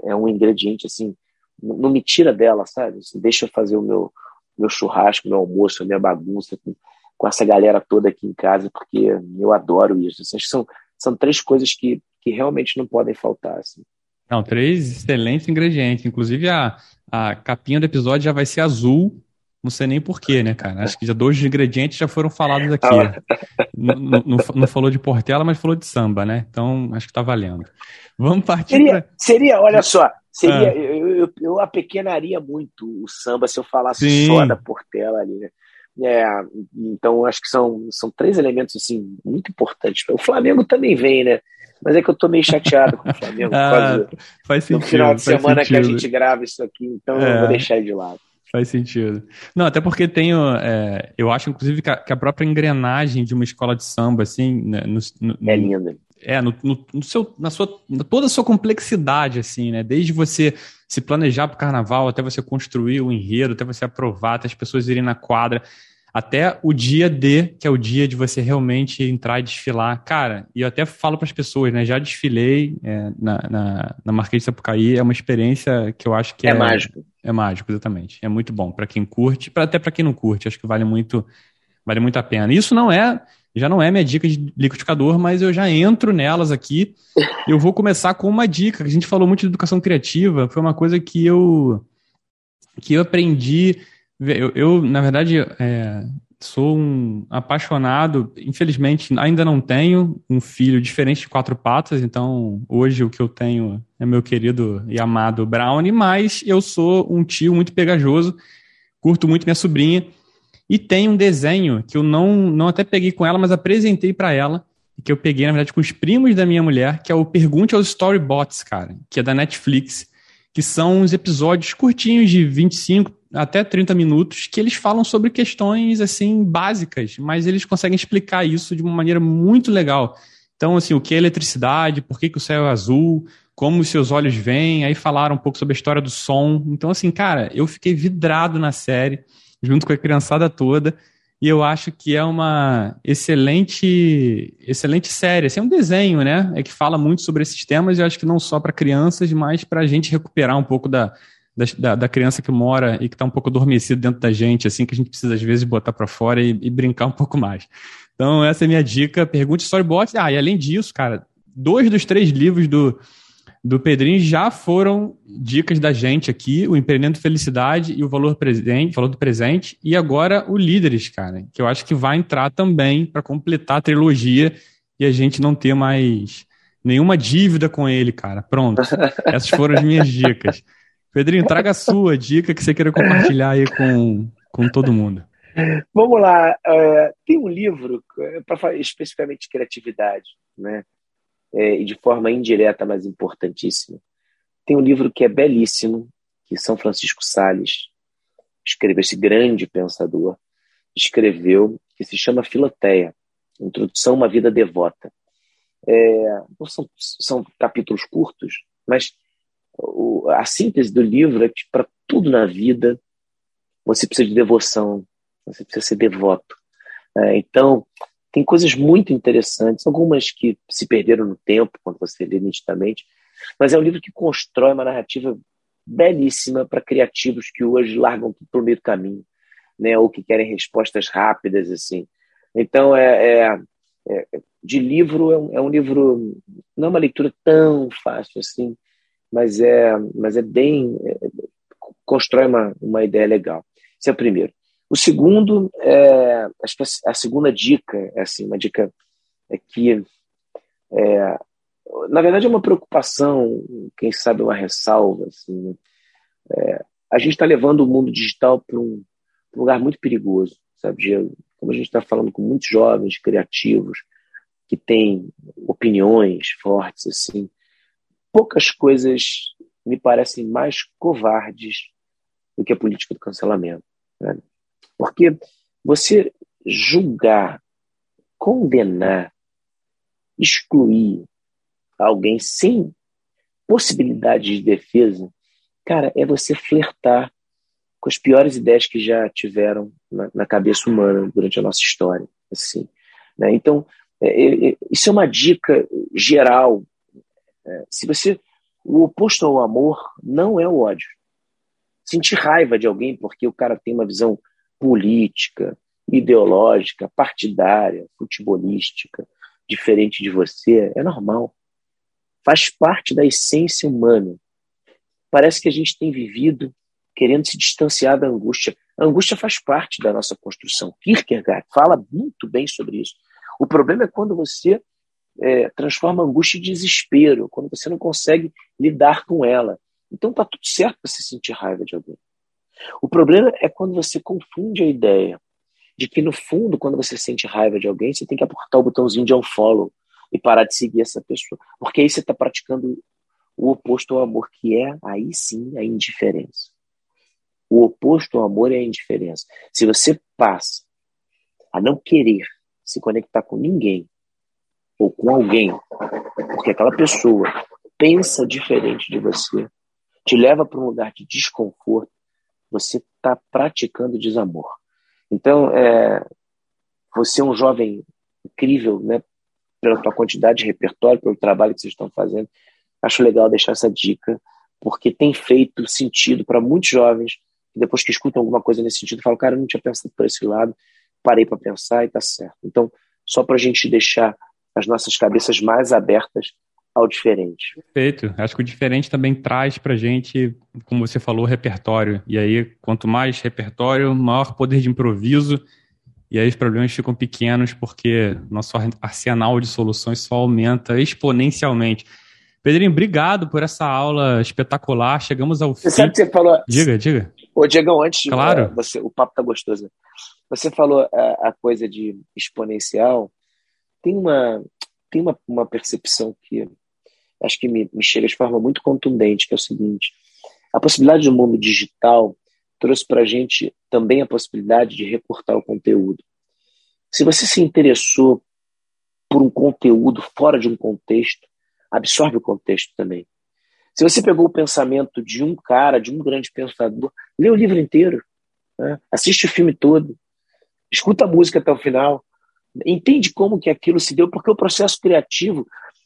é um ingrediente assim, não, me tira dela, sabe? Assim, deixa eu fazer o meu meu churrasco, meu almoço, a minha bagunça com, com essa galera toda aqui em casa, porque eu adoro isso. Assim, são, são três coisas que, que realmente não podem faltar. Assim. Não, três excelentes ingredientes. Inclusive, a, a capinha do episódio já vai ser azul. Não sei nem porquê, né, cara? Acho que já dois ingredientes já foram falados aqui. não, não, não, falou de Portela, mas falou de samba, né? Então, acho que tá valendo. Vamos partir. Seria, pra... seria olha só, seria, ah. eu, eu, eu, apequenaria muito o samba se eu falasse Sim. só da Portela ali, né? É, então, acho que são, são três elementos assim, muito importantes. O Flamengo também vem, né? Mas é que eu tô meio chateado com o Flamengo. ah, faz sentido. No final de semana sentido. que a gente grava isso aqui, então é, eu vou deixar de lado. Faz sentido. Não, até porque tenho. É, eu acho, inclusive, que a, que a, própria engrenagem de uma escola de samba, assim. Né, no, no, é linda. É, no, no, no, seu, na sua, toda a sua complexidade, assim, né? Desde você se planejar para o carnaval, até você construir o enredo, até você aprovar, até as pessoas irem na quadra até o dia D, que é o dia de você realmente entrar e desfilar. Cara, e eu até falo para as pessoas, né? Já desfilei é, na, na, na Marquês de Sapucaí, é uma experiência que eu acho que é. É mágico. É mágico, exatamente. É muito bom para quem curte, pra, até para quem não curte, acho que vale muito, vale muito a pena. Isso não é, já não é minha dica de liquidificador, mas eu já entro nelas aqui. Eu vou começar com uma dica. A gente falou muito de educação criativa, foi uma coisa que eu que eu aprendi eu, eu na verdade, é, sou um apaixonado. Infelizmente, ainda não tenho um filho diferente de quatro patas, então hoje o que eu tenho é meu querido e amado Brownie, mas eu sou um tio muito pegajoso, curto muito minha sobrinha. E tem um desenho que eu não, não até peguei com ela, mas apresentei para ela, que eu peguei, na verdade, com os primos da minha mulher, que é o Pergunte aos Storybots, cara, que é da Netflix, que são uns episódios curtinhos de 25 até 30 minutos, que eles falam sobre questões, assim, básicas, mas eles conseguem explicar isso de uma maneira muito legal. Então, assim, o que é eletricidade, por que, que o céu é azul, como os seus olhos veem, aí falaram um pouco sobre a história do som. Então, assim, cara, eu fiquei vidrado na série, junto com a criançada toda, e eu acho que é uma excelente excelente série. Assim, é um desenho, né? É que fala muito sobre esses temas, e eu acho que não só para crianças, mas para a gente recuperar um pouco da, da, da, criança que mora e que está um pouco adormecido dentro da gente, assim, que a gente precisa às vezes botar para fora e, e, brincar um pouco mais. Então, essa é a minha dica. Pergunte Storybots. Ah, e além disso, cara, dois dos três livros do, do Pedrinho já foram dicas da gente aqui: o Empreendendo Felicidade e o Valor Presente, Valor do Presente, e agora o Líderes, cara, que eu acho que vai entrar também para completar a trilogia e a gente não ter mais nenhuma dívida com ele, cara. Pronto. Essas foram as minhas dicas. Pedrinho, traga a sua dica que você queira compartilhar aí com, com todo mundo. Vamos lá. Uh, tem um livro é, para falar especificamente de criatividade, né? É, e de forma indireta, mas importantíssima. Tem um livro que é belíssimo, que São Francisco Sales escreveu, esse grande pensador, escreveu, que se chama Filoteia, Introdução a uma Vida Devota. É, são, são capítulos curtos, mas o, a síntese do livro é que para tudo na vida você precisa de devoção, você precisa ser devoto. É, então, tem coisas muito interessantes, algumas que se perderam no tempo, quando você lê nitidamente, mas é um livro que constrói uma narrativa belíssima para criativos que hoje largam tudo pelo meio do caminho, né, ou que querem respostas rápidas, assim. Então, é, é, é de livro, é um, é um livro, não é uma leitura tão fácil assim, mas é, mas é bem. É, constrói uma, uma ideia legal. Esse é o primeiro. O segundo, é, acho que a, segunda dica, é assim, uma dica é que, é, na verdade, é uma preocupação, quem sabe uma ressalva. Assim, é, a gente está levando o mundo digital para um, um, lugar muito perigoso, sabe? Como a gente está falando com muitos jovens criativos que têm opiniões fortes, assim, poucas coisas me parecem mais covardes do que a política do cancelamento. Né? Porque você julgar, condenar, excluir alguém sem possibilidade de defesa, cara, é você flertar com as piores ideias que já tiveram na, na cabeça humana durante a nossa história. Assim, né? Então, é, é, isso é uma dica geral é, se você. O oposto ao amor não é o ódio. Sentir raiva de alguém porque o cara tem uma visão política, ideológica, partidária, futebolística, diferente de você, é normal. Faz parte da essência humana. Parece que a gente tem vivido querendo se distanciar da angústia. A angústia faz parte da nossa construção. Kierkegaard fala muito bem sobre isso. O problema é quando você é, transforma angústia em desespero, quando você não consegue lidar com ela. Então tá tudo certo para se sentir raiva de alguém. O problema é quando você confunde a ideia de que, no fundo, quando você sente raiva de alguém, você tem que apertar o botãozinho de unfollow e parar de seguir essa pessoa. Porque aí você está praticando o oposto ao amor, que é, aí sim, a indiferença. O oposto ao amor é a indiferença. Se você passa a não querer se conectar com ninguém ou com alguém, porque aquela pessoa pensa diferente de você, te leva para um lugar de desconforto, você está praticando desamor. Então, é, você é um jovem incrível, né? Pela tua quantidade de repertório, pelo trabalho que vocês estão fazendo. Acho legal deixar essa dica, porque tem feito sentido para muitos jovens que depois que escutam alguma coisa nesse sentido, falam, cara, eu não tinha pensado por esse lado, parei para pensar e tá certo. Então, só para a gente deixar as nossas cabeças mais abertas ao diferente. Perfeito. Acho que o diferente também traz para gente, como você falou, repertório. E aí, quanto mais repertório, maior poder de improviso. E aí os problemas ficam pequenos porque nosso arsenal de soluções só aumenta exponencialmente. Pedrinho, obrigado por essa aula espetacular. Chegamos ao você fim. Sabe que você falou. Diga, diga. Ô, Diego, antes, claro. você, o papo tá gostoso. você falou a, a coisa de exponencial, tem uma, tem uma, uma percepção que acho que me, me chega de forma muito contundente, que é o seguinte: a possibilidade do mundo digital trouxe para a gente também a possibilidade de recortar o conteúdo. Se você se interessou por um conteúdo fora de um contexto, absorve o contexto também. Se você pegou o pensamento de um cara, de um grande pensador, lê o livro inteiro, né? assiste o filme todo, escuta a música até o final, entende como que aquilo se deu, porque o processo criativo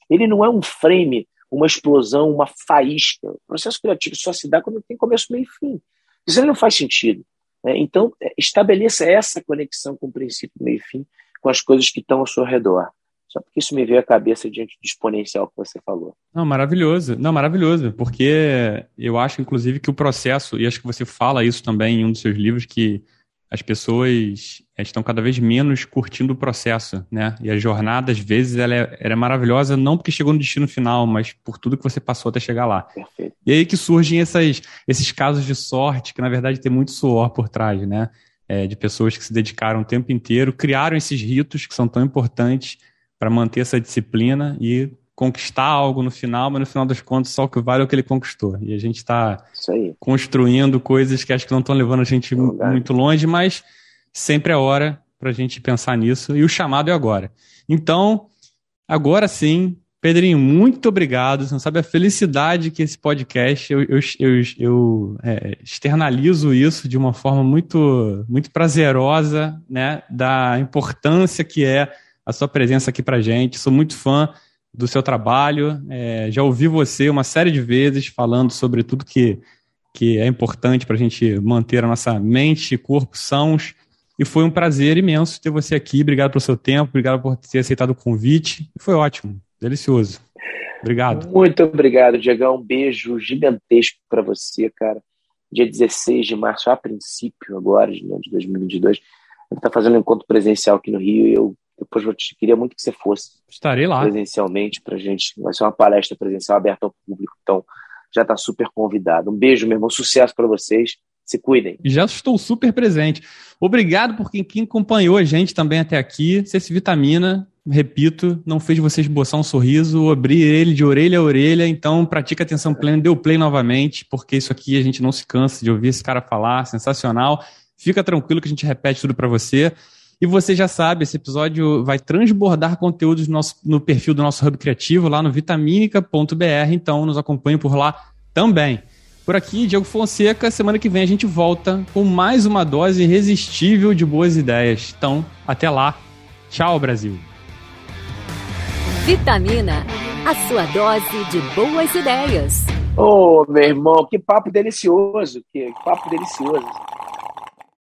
ele não é um frame, uma explosão, uma faísca. O processo criativo só se dá quando tem começo, meio e fim. Isso não faz sentido. Né? Então, é, estabeleça essa conexão com o princípio, meio e fim, com as coisas que estão ao seu redor. Só porque isso me veio à cabeça diante do exponencial que você falou. Não, maravilhoso. Não, maravilhoso. Porque eu acho, inclusive, que o processo, e acho que você fala isso também em um dos seus livros, que as pessoas estão cada vez menos curtindo o processo, né? E a jornada, às vezes, ela é, ela é, maravilhosa não porque chegou no destino final, mas por tudo que você passou até chegar lá. Perfeito. E aí que surgem essas, esses casos de sorte, que na verdade tem muito suor por trás, né? É, de pessoas que se dedicaram o tempo inteiro, criaram esses ritos que são tão importantes para manter essa disciplina e conquistar algo no final, mas no final das contas só o que vale é o que ele conquistou. E a gente está construindo coisas que acho que não estão levando a gente muito longe, mas sempre é hora para a gente pensar nisso e o chamado é agora. Então, agora sim, Pedrinho, muito obrigado. Você não sabe a felicidade que esse podcast, eu, eu, eu, eu é, externalizo isso de uma forma muito, muito prazerosa, né? Da importância que é a sua presença aqui para gente. Sou muito fã do seu trabalho. É, já ouvi você uma série de vezes falando sobre tudo que, que é importante para a gente manter a nossa mente e corpo sãos. E foi um prazer imenso ter você aqui. Obrigado pelo seu tempo, obrigado por ter aceitado o convite. Foi ótimo, delicioso. Obrigado. Muito obrigado, Diego. Um beijo gigantesco para você, cara. Dia 16 de março, a princípio, agora, de 2022, a gente está fazendo um encontro presencial aqui no Rio e eu depois eu te, queria muito que você fosse. Estarei lá. Presencialmente pra gente. Vai ser uma palestra presencial aberta ao público. Então, já está super convidado. Um beijo, meu irmão. Sucesso para vocês. Se cuidem. Já estou super presente. Obrigado por quem, quem acompanhou a gente também até aqui. Se esse vitamina, repito, não fez você esboçar um sorriso, abrir ele de orelha a orelha, então pratica atenção plena, dê o play novamente, porque isso aqui a gente não se cansa de ouvir esse cara falar, sensacional. Fica tranquilo que a gente repete tudo para você. E você já sabe, esse episódio vai transbordar conteúdos no, nosso, no perfil do nosso Hub Criativo, lá no vitaminica.br, então nos acompanhe por lá também. Por aqui, Diego Fonseca, semana que vem a gente volta com mais uma dose irresistível de boas ideias. Então, até lá. Tchau, Brasil. Vitamina, a sua dose de boas ideias. Ô, oh, meu irmão, que papo delicioso, que papo delicioso.